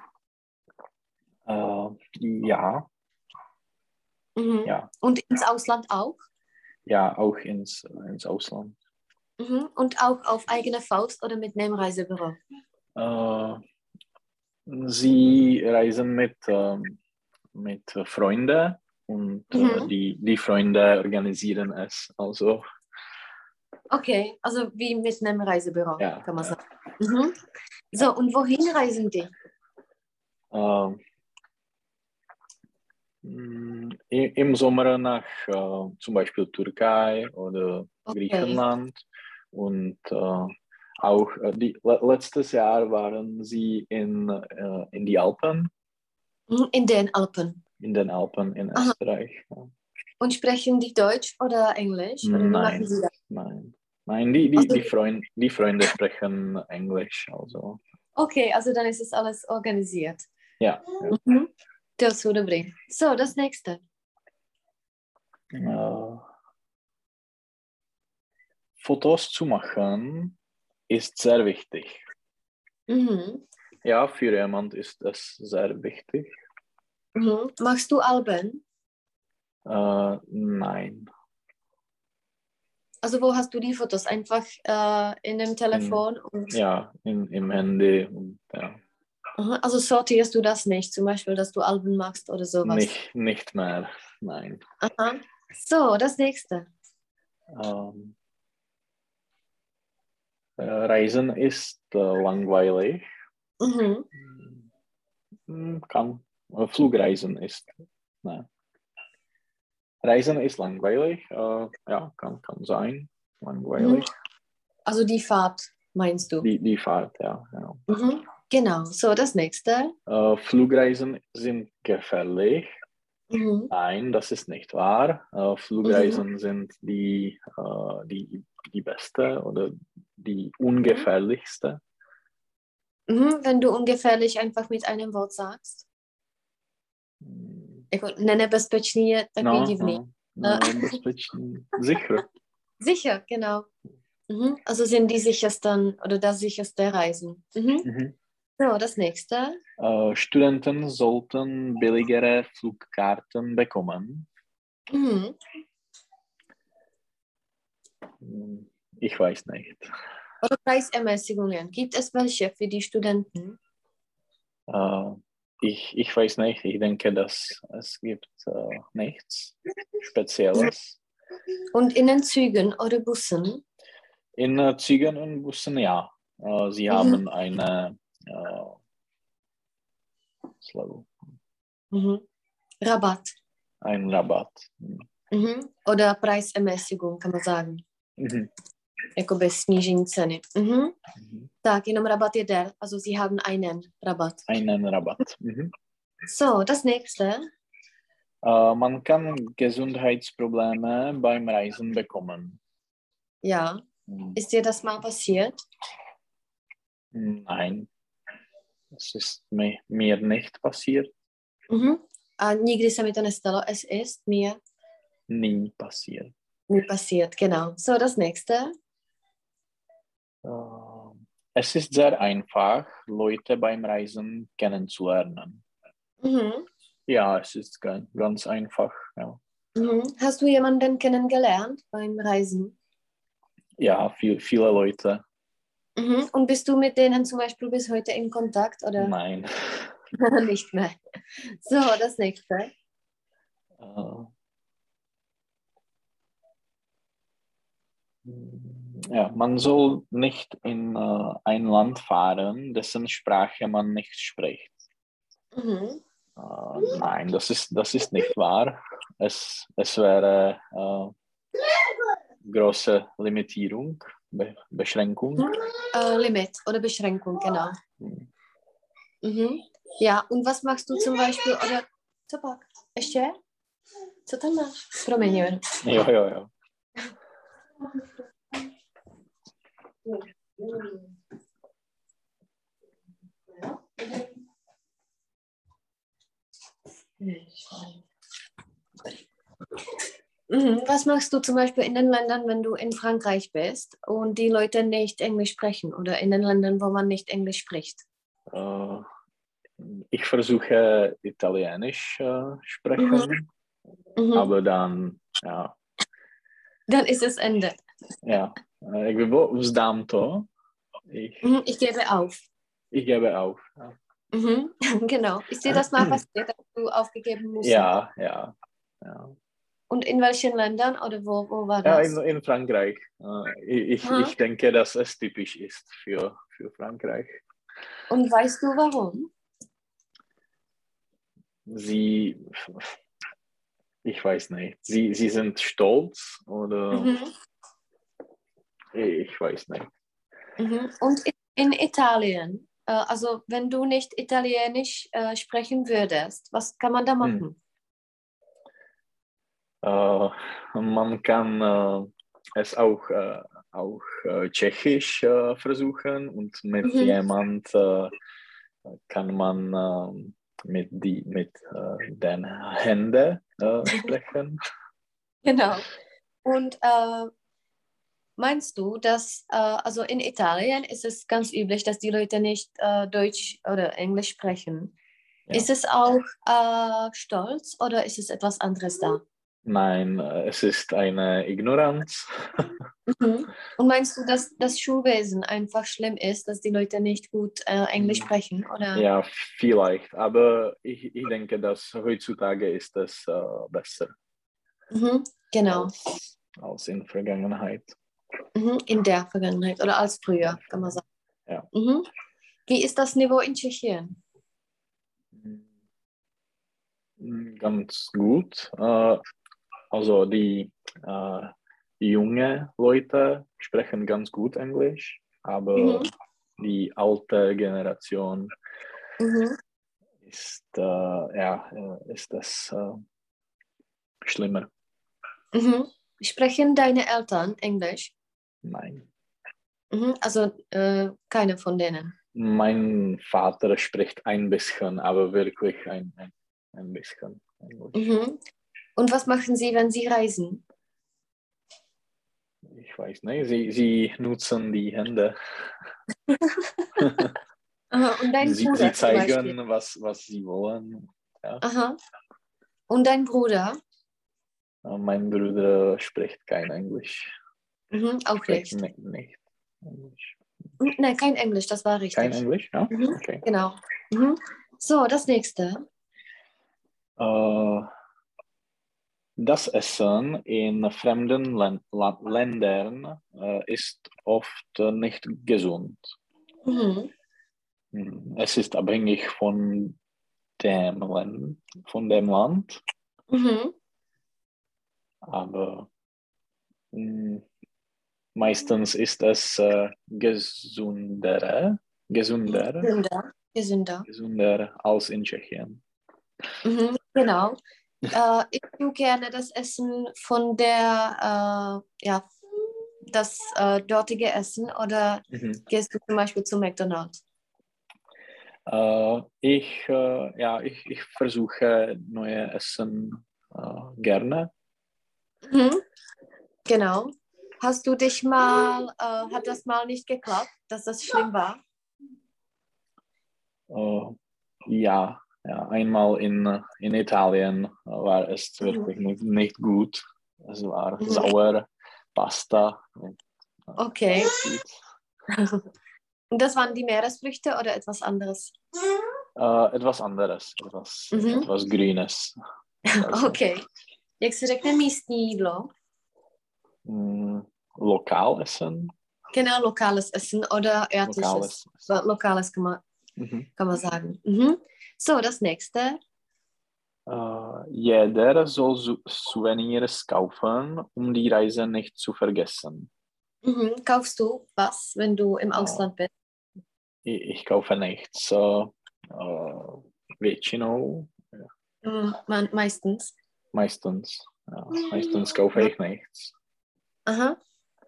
S2: Äh, ja,
S1: Mhm.
S2: ja,
S1: Und ins Ausland auch.
S2: ja, auch ins, ins Ausland.
S1: Mhm. Und auch auf eigene Faust oder mit einem Reisebüro.
S2: Äh, sie reisen mit, ähm, mit Freunden und äh,
S1: Mhm.
S2: die, die Freunde organisieren es. Also,
S1: Okay, also wie mit einem Reisebüro,
S2: Ja,
S1: kann man
S2: ja.
S1: sagen. Mhm. So, und wohin reisen die?
S2: i- im Sommer nach äh, zum Beispiel Türkei oder. Griechenland und äh, auch äh, die, le letztes Jahr waren sie in, äh, in die Alpen,
S1: Mhm, In den Alpen.
S2: in den Alpen in
S1: Aha.
S2: Österreich. Ja.
S1: Und sprechen die Deutsch oder Englisch? Oder
S2: Nein.
S1: das?
S2: Nein, nein, die, die,
S1: Also-
S2: die, Freund, die Freunde sprechen Englisch, also
S1: Okay, also dann ist es alles organisiert.
S2: ja. ja.
S1: Mhm. To jsou dobrý. So, das nächste.
S2: Äh, Fotos zu machen ist sehr wichtig.
S1: Mhm.
S2: Ja, für jemand ist das sehr wichtig.
S1: Mhm. Machst du Alben?
S2: Äh, nein.
S1: Also wo hast du die Fotos? Einfach äh, in dem Telefon? und,
S2: Ja, in, im Handy und ja.
S1: Also sortierst du das nicht, zum Beispiel, dass du Alben machst oder sowas?
S2: Nicht, nicht mehr. Nein.
S1: Aha. So, das nächste.
S2: Ähm, äh, Reisen ist äh, langweilig.
S1: Mhm.
S2: Hm, Kann. Äh, Flugreisen ist. Nein. Reisen ist langweilig. Äh, ja, kann, kann sein. Langweilig.
S1: Also die Fahrt, meinst du?
S2: Die, die Fahrt, ja. Genau.
S1: Mhm. Genau, so das nächste.
S2: Äh, Flugreisen sind gefährlich.
S1: Mhm.
S2: Nein, das ist nicht wahr. Äh, Flugreisen sind die, äh, die, die beste oder die ungefährlichste.
S1: Mhm. Wenn du ungefährlich einfach mit einem Wort sagst. Jako nenebezpečný takový
S2: No,
S1: divný.
S2: no, no, bezpečný. Sicher.
S1: Sicher, genau. Mhm. Also sind die sichersten oder das sicherste Reisen. Mhm.
S2: Mhm.
S1: So, das nächste.
S2: Äh, Studenten sollten billigere Flugkarten bekommen.
S1: Mhm.
S2: Ich weiß nicht.
S1: Oder Preisermäßigungen. Gibt es welche für die Studenten?
S2: Äh, ich, ich weiß nicht. Ich denke, dass es gibt äh, nichts Spezielles.
S1: Und in den Zügen oder Bussen?
S2: In äh, Zügen und Bussen, ja. Sie
S1: Mhm.
S2: haben eine
S1: Mhm. Rabatt.
S2: einen Rabatt. Hm.
S1: Mhm. Oder Preisermäßigung, kann man sagen.
S2: Mhm.
S1: Jakoby snížení ceny. Mhm.
S2: Mhm.
S1: Tak, jenom rabat je der. Also sie haben einen Rabatt.
S2: Einen Rabatt. Mhm.
S1: So, das nächste.
S2: Äh, man kann Gesundheitsprobleme beim Reisen bekommen.
S1: Ja.
S2: Hm.
S1: Ist dir das mal passiert?
S2: Nein, das ist mi- mir nicht passiert.
S1: Mhm. A nikdy se mi to nestalo. Es ist mir
S2: Nie passiert.
S1: Nie passiert. Genau. So, das nächste.
S2: Äh, es ist sehr einfach, Leute beim Reisen kennenzulernen.
S1: Mhm.
S2: Ja, es ist ganz, ganz einfach. Ja,
S1: Mhm. Hast du jemanden kennengelernt beim Reisen?
S2: ja viel, viele Leute.
S1: Mhm. Und bist du mit denen zum Beispiel bis heute in Kontakt oder
S2: Nein. [laughs]
S1: nicht mehr? So, das nächste.
S2: Äh, ja, man soll nicht in äh, ein Land fahren, dessen Sprache man nicht spricht.
S1: Mhm.
S2: Äh, nein, das ist, das ist nicht wahr. Es, es wäre äh, große Limitierung, Be Beschränkung.
S1: Äh, Limit oder Beschränkung, genau.
S2: Hm.
S1: Mhm. Ja, und was machst du zum Beispiel, oder, pak, ještě? Co tam máš? Promiň.
S2: Jo, jo, jo.
S1: Mhm. Was machst du zum Beispiel in den Ländern, wenn du in Frankreich bist und die Leute nicht Englisch sprechen oder in den Ländern, wo man nicht Englisch spricht?
S2: Äh, ich versuche Italienisch äh, sprechen,
S1: Mhm.
S2: aber dann, ja,
S1: Dann ist es Ende.
S2: ja. Bylo, vzdám to. Ich.
S1: Ich gebe auf.
S2: ich gebe auf. Ja,
S1: Mhm. [laughs] Genau. Ist dir das mal passiert, dass du aufgegeben musst?
S2: ja. ja, ja.
S1: Und in welchen Ländern oder wo, wo war
S2: Ja,
S1: das?
S2: in, in Frankreich. Äh, ich, ich denke, dass es typisch ist für, für Frankreich.
S1: Und weißt du warum?
S2: Sie, ich weiß nicht, sie, sie sind stolz oder
S1: Mhm.
S2: ich weiß nicht.
S1: Mhm. Und in, Italien, äh, also wenn du nicht Italienisch äh, sprechen würdest, was kann man da machen?
S2: Äh, man kann äh, es auch, äh, auch Tschechisch versuchen und mit
S1: Mhm.
S2: jemand kann man mit, die, mit den Händen äh, sprechen. [laughs]
S1: Genau. Und äh, meinst du, dass, äh, also in Italien ist es ganz üblich, dass die Leute nicht äh, Deutsch oder Englisch sprechen.
S2: Ja.
S1: Ist es auch äh, Stolz oder ist es etwas anderes da?
S2: Nein, äh, es ist eine Ignoranz.
S1: Mhm. [laughs] Und meinst du, dass das Schulwesen einfach schlimm ist, dass die Leute nicht gut äh, Englisch sprechen? Oder?
S2: Ja, vielleicht. Aber ich, ich denke, dass heutzutage ist es äh, besser
S1: Mhm. Genau,
S2: als, als in Vergangenheit.
S1: mhm. in der Vergangenheit oder als früher, kann man sagen.
S2: Ja.
S1: Mhm. Wie ist das Niveau in Tschechien?
S2: Mm, Ganz gut. Äh, also die, äh, die junge Leute sprechen ganz gut Englisch, aber
S1: Mhm.
S2: die alte Generation
S1: Mhm.
S2: ist, äh, ja, äh, ist das äh, schlimmer.
S1: Mhm. Sprechen deine Eltern Englisch?
S2: Nein.
S1: Mhm. Also äh, keine von denen.
S2: Mein Vater spricht ein bisschen, aber wirklich ein, ein, ein bisschen Englisch.
S1: Mhm. Und was machen sie, wenn sie reisen?
S2: Ich weiß nicht, sie, sie nutzen die Hände. [laughs]
S1: Und dein
S2: Sie,
S1: Bruder
S2: sie zeigen, was, was sie wollen.
S1: Aha. Und dein Bruder?
S2: Mein Bruder spricht kein Englisch.
S1: Mhm. Auch
S2: Spricht
S1: nicht.
S2: ni- nicht Englisch.
S1: Nein, kein Englisch, das war richtig.
S2: Kein Englisch, ja?
S1: Mhm.
S2: Okay.
S1: Genau. Mhm. So, das nächste.
S2: Äh, das Essen in fremden Län Ländern äh, ist oft äh, nicht gesund.
S1: Mhm.
S2: Hm, Es ist abhängig von dem, Land, von dem Land,
S1: Mhm.
S2: aber hm, meistens ist es äh, Gesünder. Gesünder.
S1: gesünder
S2: als in Tschechien.
S1: Mhm. Genau. Äh, ich tue gerne das Essen von der, äh, ja, das äh, dortige Essen oder
S2: Mhm.
S1: gehst du zum Beispiel zu McDonald's?
S2: Äh, ich, äh, ja, ich, ich versuche neue Essen äh, gerne.
S1: Mhm. Genau. Hast du dich mal, hat das mal nicht geklappt, dass das schlimm war?
S2: Ja, ja, einmal in, in Italien war es wirklich nicht, nicht gut. Es war
S1: Mhm.
S2: sauer, Pasta. Und,
S1: Okay. Und das waren die Meeresfrüchte oder etwas anderes?
S2: Äh, etwas anderes, etwas,
S1: Mhm.
S2: etwas Grünes. Also, [laughs]
S1: OK. Jak se řekne místní jídlo?
S2: mm, lokal essen.
S1: Genau, lokales Essen oder örtliches.
S2: Lokales.
S1: Lokales, lokales kann, man,
S2: Mhm.
S1: kann man sagen. Mhm. So, das nächste.
S2: Äh, jeder soll Su Souvenirs kaufen, um die Reise nicht zu vergessen.
S1: Mhm. Kaufst du was, wenn du im
S2: Ja.
S1: Ausland bist?
S2: Ich, ich kaufe nichts. Äh, äh, většinou,
S1: Mhm. Man, meistens.
S2: meistens. Ja, meistens kaufe ich nichts.
S1: Aha.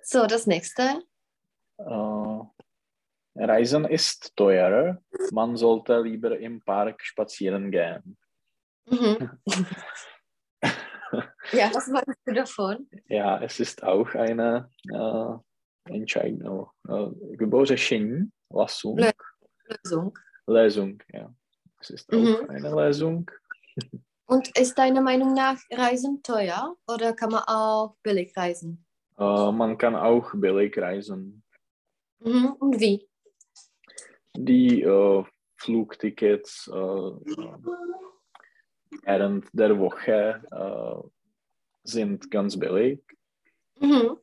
S1: So, das nächste.
S2: Äh, Reisen ist teuer. Man sollte lieber im Park spazieren gehen.
S1: Mhm. [laughs] ja, was meinst du davon?
S2: Ja, es ist auch eine äh, Entscheidung, äh, řešení, Lassung,
S1: Lösung.
S2: Lesung. Ja. Es ist auch
S1: Mhm.
S2: eine Lesung. [laughs]
S1: Und ist deiner Meinung nach Reisen teuer oder kann man auch billig reisen?
S2: Äh, man kann auch billig reisen.
S1: Mhm. Und wie?
S2: Die äh, Flugtickets äh, während der Woche äh, sind ganz billig.
S1: Mhm.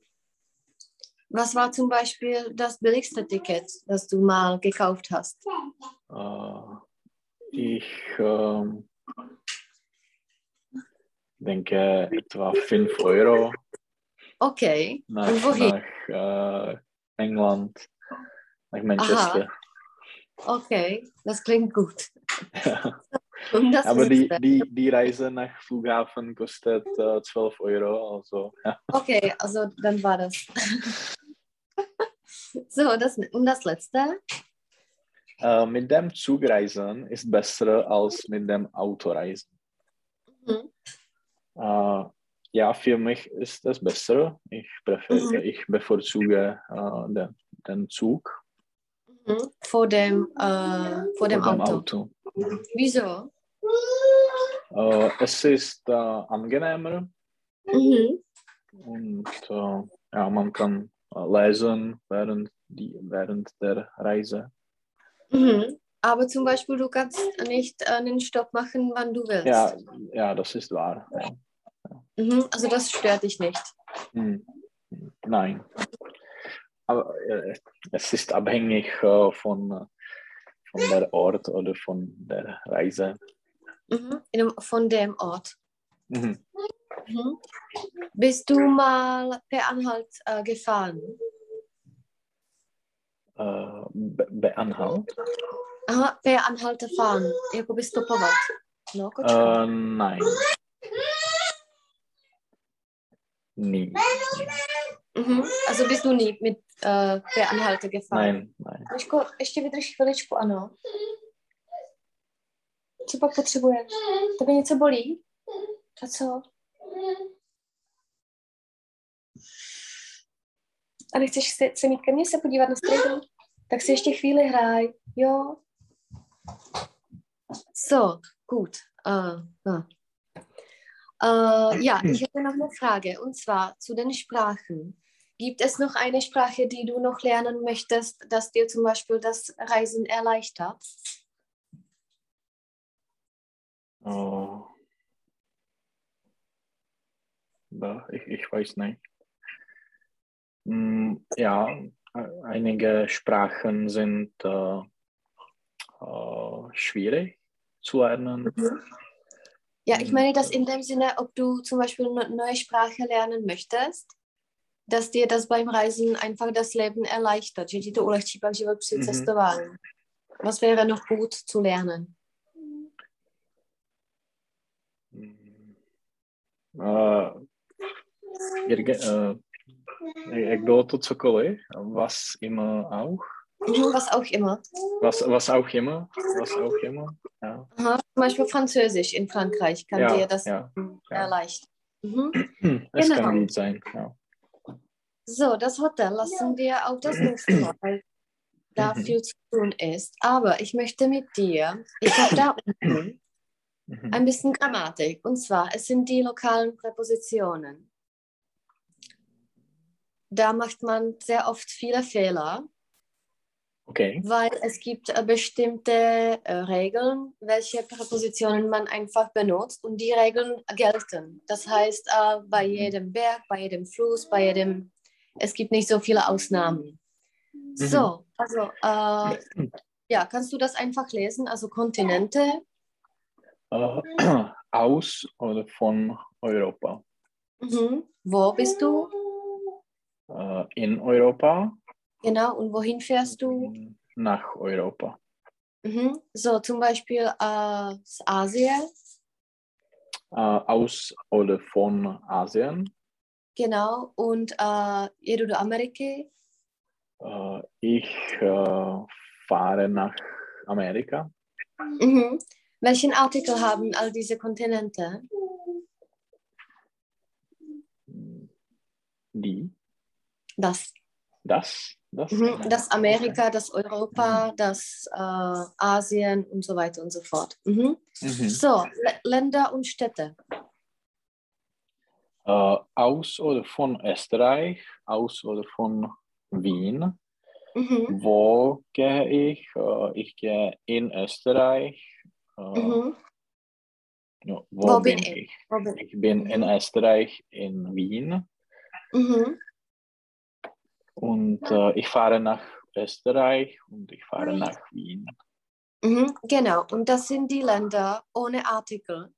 S1: Was war zum Beispiel das billigste Ticket, das du mal gekauft hast?
S2: Äh, ich ähm, denke etwa 5 Euro
S1: Okay.
S2: nach,
S1: Und wohin?
S2: nach äh, England, nach Manchester.
S1: Okay, das klingt gut. [laughs] Und das
S2: Aber die, die, die Reise nach Flughafen kostet äh, 12 Euro. Also, ja.
S1: Okay, also dann war das. [laughs] so, das, und das letzte?
S2: Äh, mit dem Zugreisen ist besser als mit dem Autoreisen.
S1: Mhm.
S2: Äh, ja, für mich ist das besser. Ich, präfer,
S1: Mhm.
S2: ich bevorzuge äh, den, den Zug
S1: Mhm. Vor dem, äh, vor dem
S2: vor dem
S1: Auto.
S2: Auto.
S1: Wieso?
S2: Äh, es ist äh, angenehmer
S1: Mhm.
S2: und äh, ja, man kann äh, lesen während, die, während der Reise.
S1: Mhm. Aber zum Beispiel, du kannst nicht einen Stopp machen, wann du willst.
S2: Ja, ja das ist wahr. Ja.
S1: Mhm. Also das stört dich nicht.
S2: Hm. Nein. Aber äh, es ist abhängig äh, von, äh, von der Ort oder von der Reise.
S1: Mhm. In von dem Ort.
S2: Mhm.
S1: Mhm. Bist du mal per Anhalt äh, gefahren?
S2: Äh, be beanhalt?
S1: Aha, per Anhalte fahren. Jako bys stopovat. No.
S2: Äh, nein. Nie.
S1: Mhm. Also bist du nie mit äh, per Anhalte gefahren?
S2: Nein, nein.
S1: Miško, ještě vydrž chviličku, ano. Co pak potřebuješ? Tebe něco bolí? A co? A nechceš se, se mít ke mně se podívat na strejdu? Tak si ještě chvíli hraj, jo? So, gut. Uh, uh. Uh, ja, ich hätte noch eine Frage und zwar zu den Sprachen. Gibt es noch eine Sprache, die du noch lernen möchtest, dass dir zum Beispiel das Reisen erleichtert?
S2: Äh, da, ich, ich weiß nicht. Hm, ja, einige Sprachen sind äh, äh, schwierig zu lernen.
S1: Ja, ich meine das in dem Sinne, ob du zum Beispiel eine neue Sprache lernen möchtest, dass dir das beim Reisen einfach das Leben erleichtert, že ti to ulehčí pak život při
S2: Mhm.
S1: cestování. Was wäre noch gut zu lernen?
S2: Hm. Äh, irge, äh, jak bylo to cokoliv, was immer auch,
S1: Mhm, was auch immer.
S2: was, was auch immer, was auch immer, ja.
S1: Aha, zum Beispiel Französisch in Frankreich kann
S2: Ja,
S1: dir das
S2: ja.
S1: erleichtern. Mhm.
S2: Es
S1: Genau.
S2: kann gut sein, ja.
S1: So, das Hotel lassen wir auf das nächste Mal, weil [clears throat] da
S2: Mhm.
S1: viel zu tun ist. Aber ich möchte mit dir, ich habe da [clears throat] unten
S2: Mhm.
S1: ein bisschen Grammatik. Und zwar, es sind die lokalen Präpositionen. Da macht man sehr oft viele Fehler,
S2: Okay.
S1: weil es gibt äh, bestimmte äh, Regeln, welche Präpositionen man einfach benutzt und die Regeln gelten. Das heißt, äh, bei
S2: Mhm.
S1: jedem Berg, bei jedem Fluss, bei jedem, es gibt nicht so viele Ausnahmen. So, also, äh, ja, kannst du das einfach lesen? Also Kontinente,
S2: Äh, aus oder von Europa.
S1: mhm. wo bist du?
S2: Äh, in Europa
S1: Genau, und wohin fährst du?
S2: nach Europa.
S1: Mhm. So, zum Beispiel aus Asien,
S2: Äh, aus oder von Asien.
S1: Genau, und äh, jedu do Ameriky.
S2: Äh, ich äh, fahre nach Amerika.
S1: Mhm. Welchen Artikel haben all diese Kontinente?
S2: Die,
S1: Das,
S2: das, das.
S1: mhm. das Amerika, das Europa, das äh, Asien und so weiter und so fort. Mhm.
S2: Mhm.
S1: So, L Länder und Städte.
S2: Äh, aus oder von Österreich, aus oder von Wien.
S1: Mhm.
S2: Wo gehe ich? Äh, ich gehe in Österreich. Äh,
S1: Mhm.
S2: ja, wo,
S1: Wo
S2: bin
S1: bin
S2: ich?
S1: Wo bin-
S2: Ich bin in
S1: Mhm.
S2: Österreich, in Wien.
S1: Mhm.
S2: Und ich fahre nach Österreich und ich fahre nach Wien.
S1: Mhm. Genau, und das sind die Länder ohne Artikel.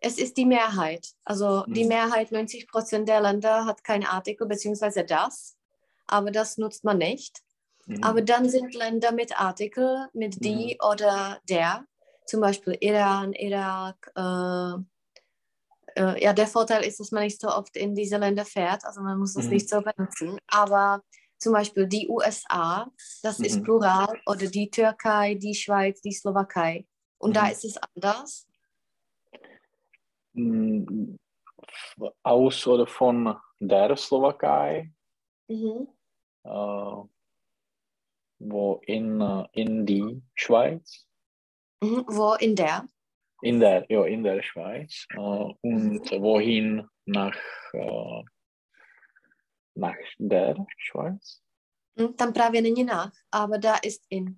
S1: Es ist die Mehrheit. Also die
S2: Mhm.
S1: Mehrheit, 90 Prozent der Länder hat kein Artikel, beziehungsweise das. Aber das nutzt man nicht.
S2: Mhm.
S1: Aber dann sind Länder mit Artikel, mit die oder der. Zum Beispiel Iran, Irak. Äh, äh, ja, der Vorteil ist, dass man nicht so oft in diese Länder fährt. Also man muss das
S2: Mhm.
S1: nicht so benutzen. Aber zum Beispiel die USA, das ist
S2: Mhm.
S1: Plural. Oder die Türkei, die Schweiz, die Slowakei. Und da
S2: Mhm.
S1: ist es anders.
S2: Aus oder von der Slowakei,
S1: Mhm.
S2: äh, wo in, äh, in die Schweiz,
S1: Mhm. Wo in der?
S2: in der, ja, in der Schweiz äh, und wohin nach, äh, nach der Schweiz.
S1: Hm, Tam právě není nach, aber da ist in.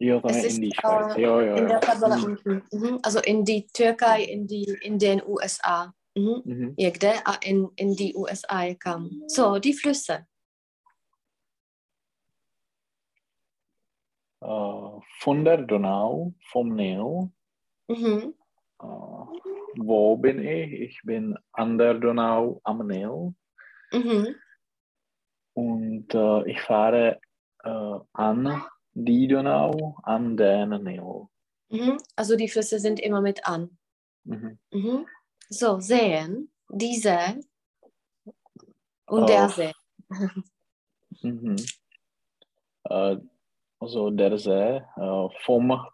S1: Es ist
S2: in die Schweiz.
S1: äh,
S2: ja, ja,
S1: in der Tabelle
S2: Mhm.
S1: unten. Mhm. Also in die Türkei, in, die, in den USA. Mhm.
S2: Mhm.
S1: Někde a in, in die USA kam. So, die Flüsse.
S2: Äh, von der Donau, vom Nil.
S1: Mhm.
S2: Äh, wo bin ich? Ich bin an der Donau am Nil.
S1: Mhm.
S2: Und äh, ich fahre äh, an die Donau, an den Nil.
S1: Mhm. Also die Flüsse sind immer mit an.
S2: Mhm.
S1: Mhm. So, Seen, diese und
S2: Oh.
S1: der See. [laughs]
S2: Mhm. Äh, also der See äh, vom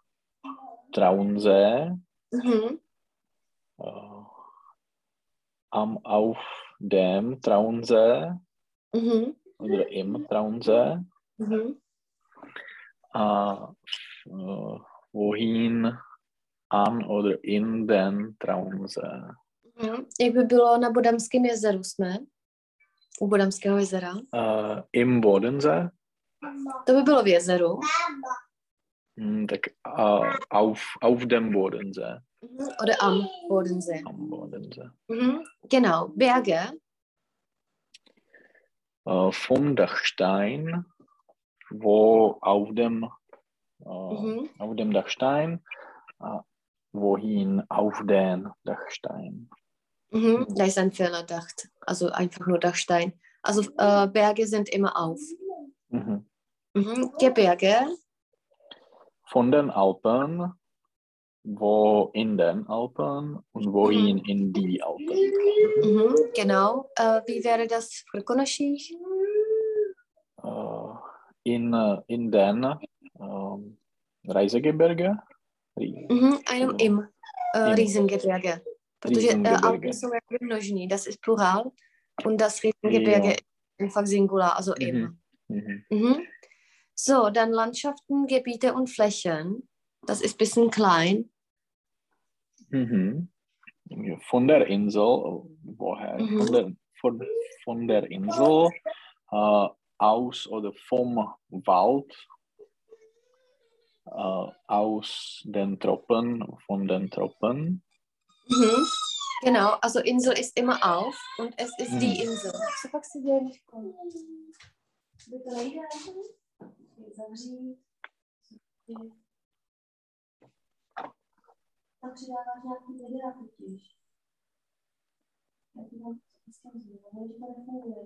S2: Traunsee
S1: Mhm.
S2: äh, am, auf dem Traunsee
S1: Mhm.
S2: oder im Traunsee.
S1: Mhm.
S2: Äh, äh, wohin an oder in den Traunsee.
S1: Mhm. Jak by bylo na Bodamském jezeru jsme? U Bodamského jezera.
S2: Äh, Im Bodensee,
S1: To by bylo v jezeru.
S2: hm, tak äh, auf, auf dem Bodensee.
S1: Mhm. Oder am Bodensee.
S2: Am Bodensee.
S1: Mhm. Genau, Berge.
S2: Äh, vom Dachstein, wo auf dem, äh,
S1: Mhm.
S2: auf dem Dachstein, wohin auf den Dachstein.
S1: Mhm. Da ist ein Fehler dacht. Also einfach nur Dachstein. Also äh, Berge sind immer auf.
S2: Mhm.
S1: Mhm. Gebirge.
S2: Von den Alpen, wo in den Alpen und wohin in die Alpen.
S1: Mhm. Genau. Äh, wie wäre das für Konoschich?
S2: Äh, in, äh, in den ähm, Reisegebirge.
S1: Mhm. Einem im äh,
S2: Im.
S1: Riesengebirge. Protože äh,
S2: Riesengebirge.
S1: Alpen jsou jakby množný, das ist Plural und das Riesengebirge
S2: Ja.
S1: ist einfach Singular, also
S2: Mhm.
S1: im.
S2: Mhm.
S1: Mhm. So, dann Landschaften, Gebiete und Flächen. Das ist ein bisschen klein.
S2: Mhm. Von der Insel, woher?
S1: Mhm.
S2: Von, der, von, von der Insel äh, aus oder vom Wald, äh, aus den Tropen, von den Tropen.
S1: Mhm. Genau, also Insel ist immer auf und es ist
S2: Mhm.
S1: die Insel. Co pak si děje, Liško? By to nejde? Zavřít. Tam přidáváš nějaký videa totiž. Já ti dám vzkazu, ale že to nefunguje.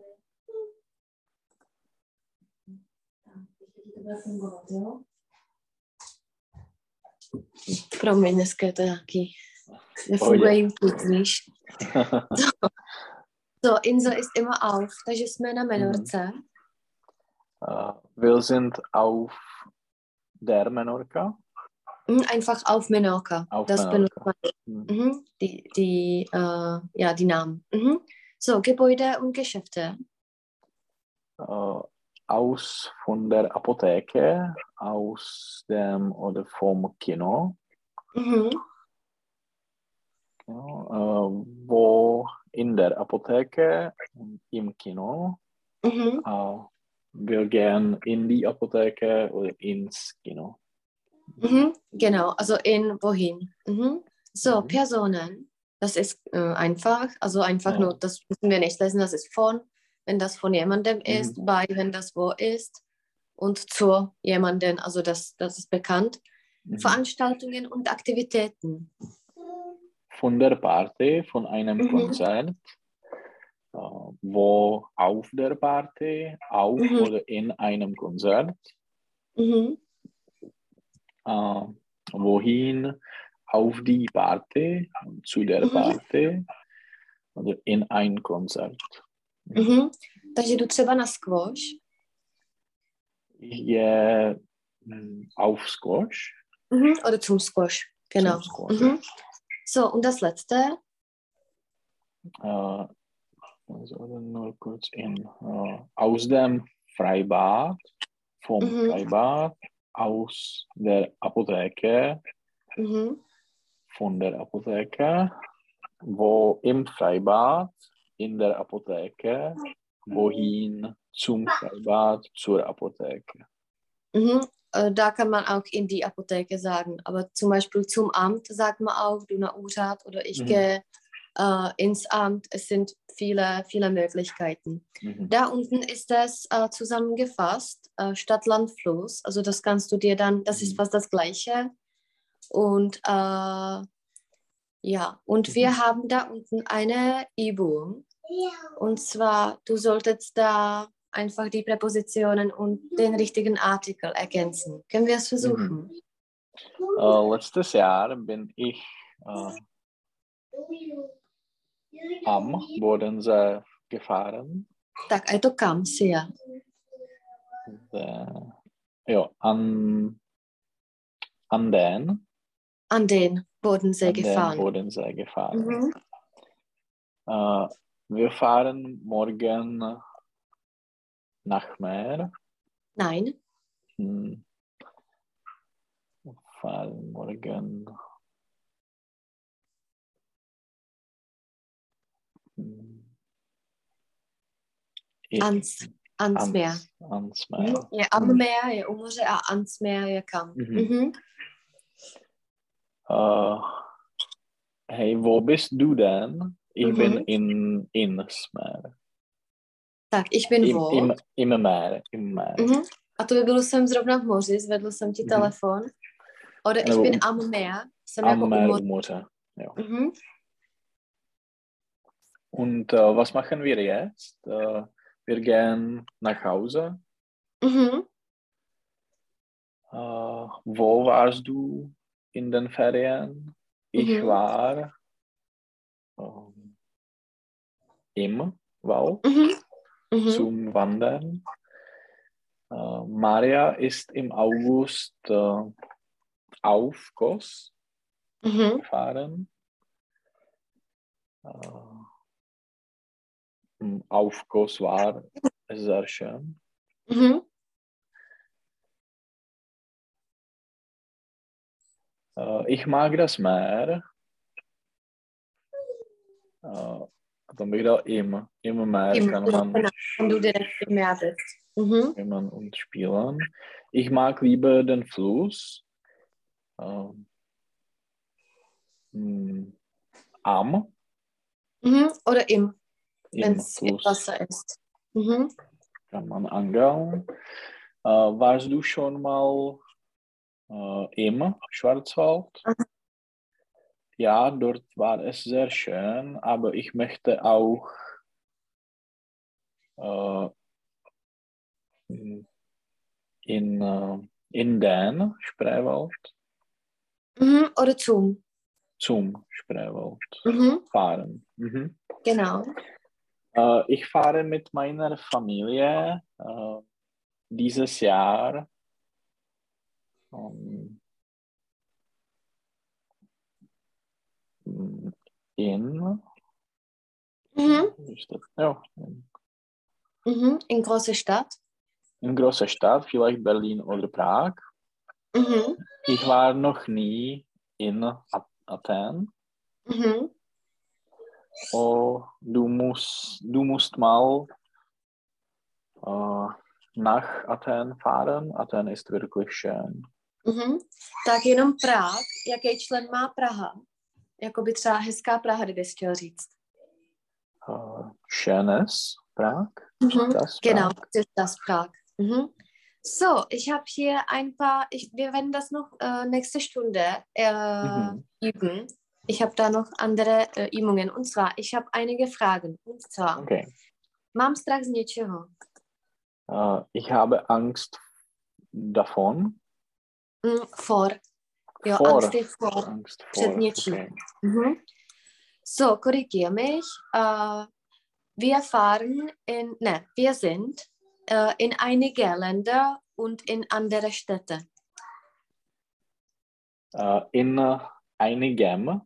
S1: Tak, teď ti to bude fungovat, jo? Promiň, to nějaký... Nefunguje YouTube, víš? So, Insel ist immer auf, takže jsme na Menorce.
S2: Äh, wir sind auf der Menorca.
S1: Mhm, Einfach auf Menorca.
S2: Auf
S1: das benutzt man.
S2: Mhm.
S1: Mhm. Die, die, äh, ja, die Namen. Mhm. So, Gebäude und Geschäfte.
S2: äh, aus von der Apotheke, aus dem oder vom Kino,
S1: Mhm.
S2: ja, äh, wo in der Apotheke und im Kino
S1: Mhm.
S2: äh, wir gehen in die Apotheke oder ins Kino.
S1: Mhm. Genau, also in wohin. Mhm. So,
S2: Mhm.
S1: Personen. Das ist äh, einfach, also einfach
S2: Ja.
S1: nur, das müssen wir nicht lesen, das ist von, wenn das von jemandem
S2: Mhm.
S1: ist, bei, wenn das wo ist und zu jemandem, also das, das ist bekannt.
S2: Mhm.
S1: Veranstaltungen und Aktivitäten.
S2: Von der Party, von einem
S1: Mhm.
S2: Konzert, äh, wo auf der Party, auf
S1: Mhm.
S2: oder in einem Konzert, äh, wohin auf die Party, zu der
S1: Mhm.
S2: Party oder in ein Konzert.
S1: Mhm. Takže jdu třeba na squash.
S2: Gehe mm, auf Squash.
S1: Mhm. Oder zum Squash. Genau.
S2: Zum Squash.
S1: Mhm. So, und das letzte.
S2: äh, also nur kurz in, äh, aus dem Freibad, vom
S1: Mhm.
S2: Freibad, aus der Apotheke,
S1: Mhm.
S2: von der Apotheke, wo im Freibad, in der Apotheke, wohin zum Freibad, zur Apotheke.
S1: Mhm. Äh, Da kann man auch in die Apotheke sagen. Aber zum Beispiel zum Amt sagt man auch, du nach Utat oder ich
S2: Mhm.
S1: gehe äh, ins Amt. Es sind viele, viele Möglichkeiten.
S2: Mhm.
S1: Da unten ist das äh, zusammengefasst, äh, Stadt, Land, Fluss. Also das kannst du dir dann, das ist
S2: Mhm.
S1: fast das Gleiche. Und äh, ja, und
S2: Mhm.
S1: wir haben da unten eine Übung. Und zwar, du solltest da einfach die Präpositionen und den richtigen Artikel ergänzen. Können wir es versuchen?
S2: Äh, letztes Jahr bin ich äh, am Bodensee gefahren.
S1: Tak, a je to kam si já?
S2: The, jo, an, an den,
S1: An den Bodensee
S2: an den
S1: gefahren.
S2: Bodensee gefahren.
S1: Mhm.
S2: Äh, wir fahren morgen nach Meer.
S1: Nein,
S2: Hm. Wir fahren morgen. Hm. I-
S1: ans, ans
S2: ans,
S1: Meer.
S2: ans
S1: Mhm.
S2: Meer.
S1: Je am
S2: Mhm.
S1: Meer, je moře a ans Meer je kam.
S2: Mhm.
S1: Mhm.
S2: Äh, hey, wo bist du denn? Ich
S1: Mhm.
S2: bin in ins Meer.
S1: Tak, ich bin
S2: Im,
S1: wo?
S2: im, Im Meer. Im Meer.
S1: Mhm. A to by bylo jsem zrovna v moři, zvedl jsem ti
S2: Mhm.
S1: telefon. Oder ich bin am Meer, jsem jako
S2: Am
S1: u
S2: Meer, u Moře. Ja.
S1: Mhm.
S2: Und äh, was machen wir jetzt? Äh, wir gehen nach Hause.
S1: Mhm.
S2: Äh, wo warst du in den Ferien? Ich
S1: Mhm.
S2: war ähm, im Wald
S1: Mhm. Mhm.
S2: zum Wandern. Äh, Maria ist im August äh, auf Kos
S1: Mhm.
S2: gefahren. Äh, m, auf Kos war sehr schön.
S1: Mhm.
S2: Äh, ich mag das Meer. Dann wieder im, im Meer
S1: Im
S2: kann man
S1: genau. Wenn du direkt im Meer bist. Mhm.
S2: schwimmen und spielen. Ich mag lieber den Fluss. Ähm, am,
S1: Mhm. Oder im,
S2: im
S1: wenn es Wasser ist. Mhm.
S2: kann man angeln. Äh, warst du schon mal äh, im Schwarzwald? Ja, dort war es sehr schön, aber ich möchte auch äh, in, äh, in den Spreewald
S1: Mhm. Oder zum.
S2: zum Spreewald
S1: Mhm.
S2: fahren. Mhm.
S1: Genau.
S2: Äh, ich fahre mit meiner Familie äh, dieses Jahr ähm, in,
S1: Mhm.
S2: Ja, in,
S1: Mhm. In große Stadt.
S2: in große Stadt, vielleicht Berlin oder Prag.
S1: Mhm.
S2: Ich war noch nie in Athen.
S1: Mhm.
S2: Oh, du musst, du musst mal äh, nach Athen fahren. Athen ist wirklich schön.
S1: Mhm. Tak jenom Prah. Jaký člen má Praha? Jakoby třeba hezká Praha, kdybys chtěl říct.
S2: Äh, schönes Prag.
S1: Mhm.
S2: Das
S1: Genau,
S2: Prag.
S1: das Prag. Mhm. So, ich habe hier ein paar, ich, wir werden das noch äh, nächste Stunde äh,
S2: Mhm.
S1: üben. Ich habe da noch andere äh, Übungen. Und zwar, ich habe einige Fragen. Und zwar,
S2: Okay.
S1: mám strach z něčeho?
S2: Äh, ich habe Angst davon.
S1: Mm, vor. Jo,
S2: vor.
S1: Angst vor.
S2: Angst vor. Okay.
S1: Mhm. So, korrigiere mich. Äh, wir fahren in, ne, wir sind äh, in einige Länder und in andere Städte.
S2: Äh, in einigem,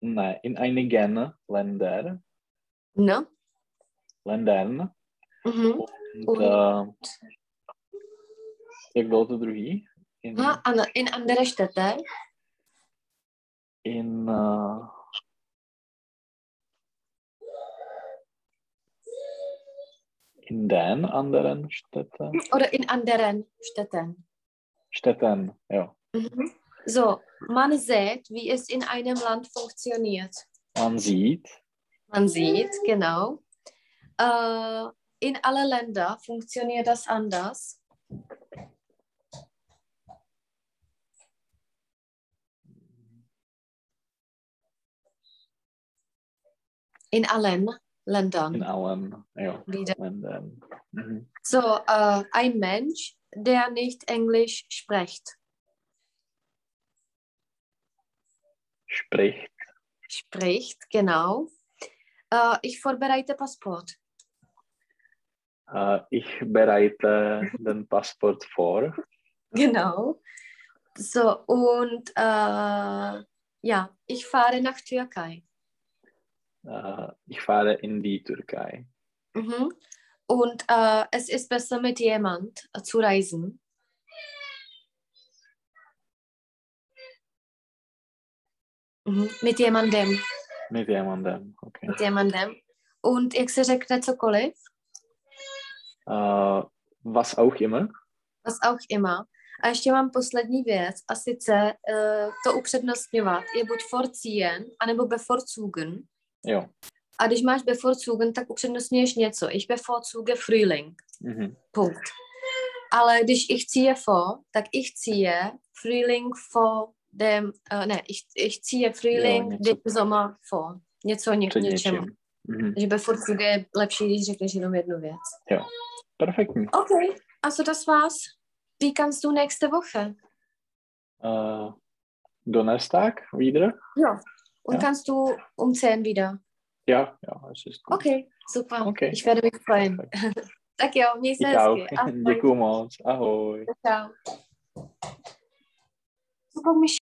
S2: nein, in einigen Ländern
S1: Ne?
S2: Ländern.
S1: Mhm.
S2: Und,
S1: Und-
S2: bylo to druhý? In,
S1: Aha, ano, in andere Städte.
S2: in eh, in den anderen Städten.
S1: Oder in anderen Städten.
S2: Städten, ja.
S1: Mhm. So, man sieht, wie es in einem Land funktioniert.
S2: Man sieht,
S1: Man sieht, genau. Äh, in alle Länder funktioniert das anders. In allen Ländern.
S2: in allen ja,
S1: Wieder.
S2: Ländern. Mhm.
S1: So, äh, ein Mensch, der nicht Englisch spricht,
S2: Spricht,
S1: spricht, genau. Äh, ich vorbereite Passport.
S2: äh, ich bereite den Passport vor. [laughs]
S1: Genau. So, und äh, ja, ich fahre nach Türkei.
S2: Äh, ich fahre in die Türkei.
S1: Mhm. Und äh, es ist besser mit jemand zu reisen. Mhm. Mit jemandem,
S2: Mit jemandem, okay.
S1: mit jemandem. Und jak se řekne cokoliv,
S2: Äh, was auch immer.
S1: was auch immer. A ještě mám poslední věc, a sice uh, to upřednostňovat je buď vorziehen, anebo bevorzugen.
S2: Ja.
S1: A když máš bevorzugen, tak upřednostňuješ něco. Ich bevorzuge Frühling.
S2: Mhm.
S1: Punkt. Ale když ich ziehe vor, tak ich ziehe Frühling vor dem, uh, ne, ich, ich ziehe Frühling
S2: Jo,
S1: dem Sommer vor. Něco ně, něčemu.
S2: něčím. Mhm.
S1: Takže bevorzuge je lepší, když řekneš jenom jednu věc.
S2: Perfekt.
S1: Okay, also das war's. Wie kannst du nächste Woche?
S2: Äh, Donnerstag wieder?
S1: Ja. Und
S2: Ja.
S1: kannst du um 10 wieder?
S2: Ja, ja, es ist gut.
S1: Okay, super.
S2: Okay.
S1: Ich werde mich freuen. tak jo, měj se
S2: Ich auch.
S1: Ahoj.
S2: Děkuju moc. Ahoj.
S1: Čau. Super, mich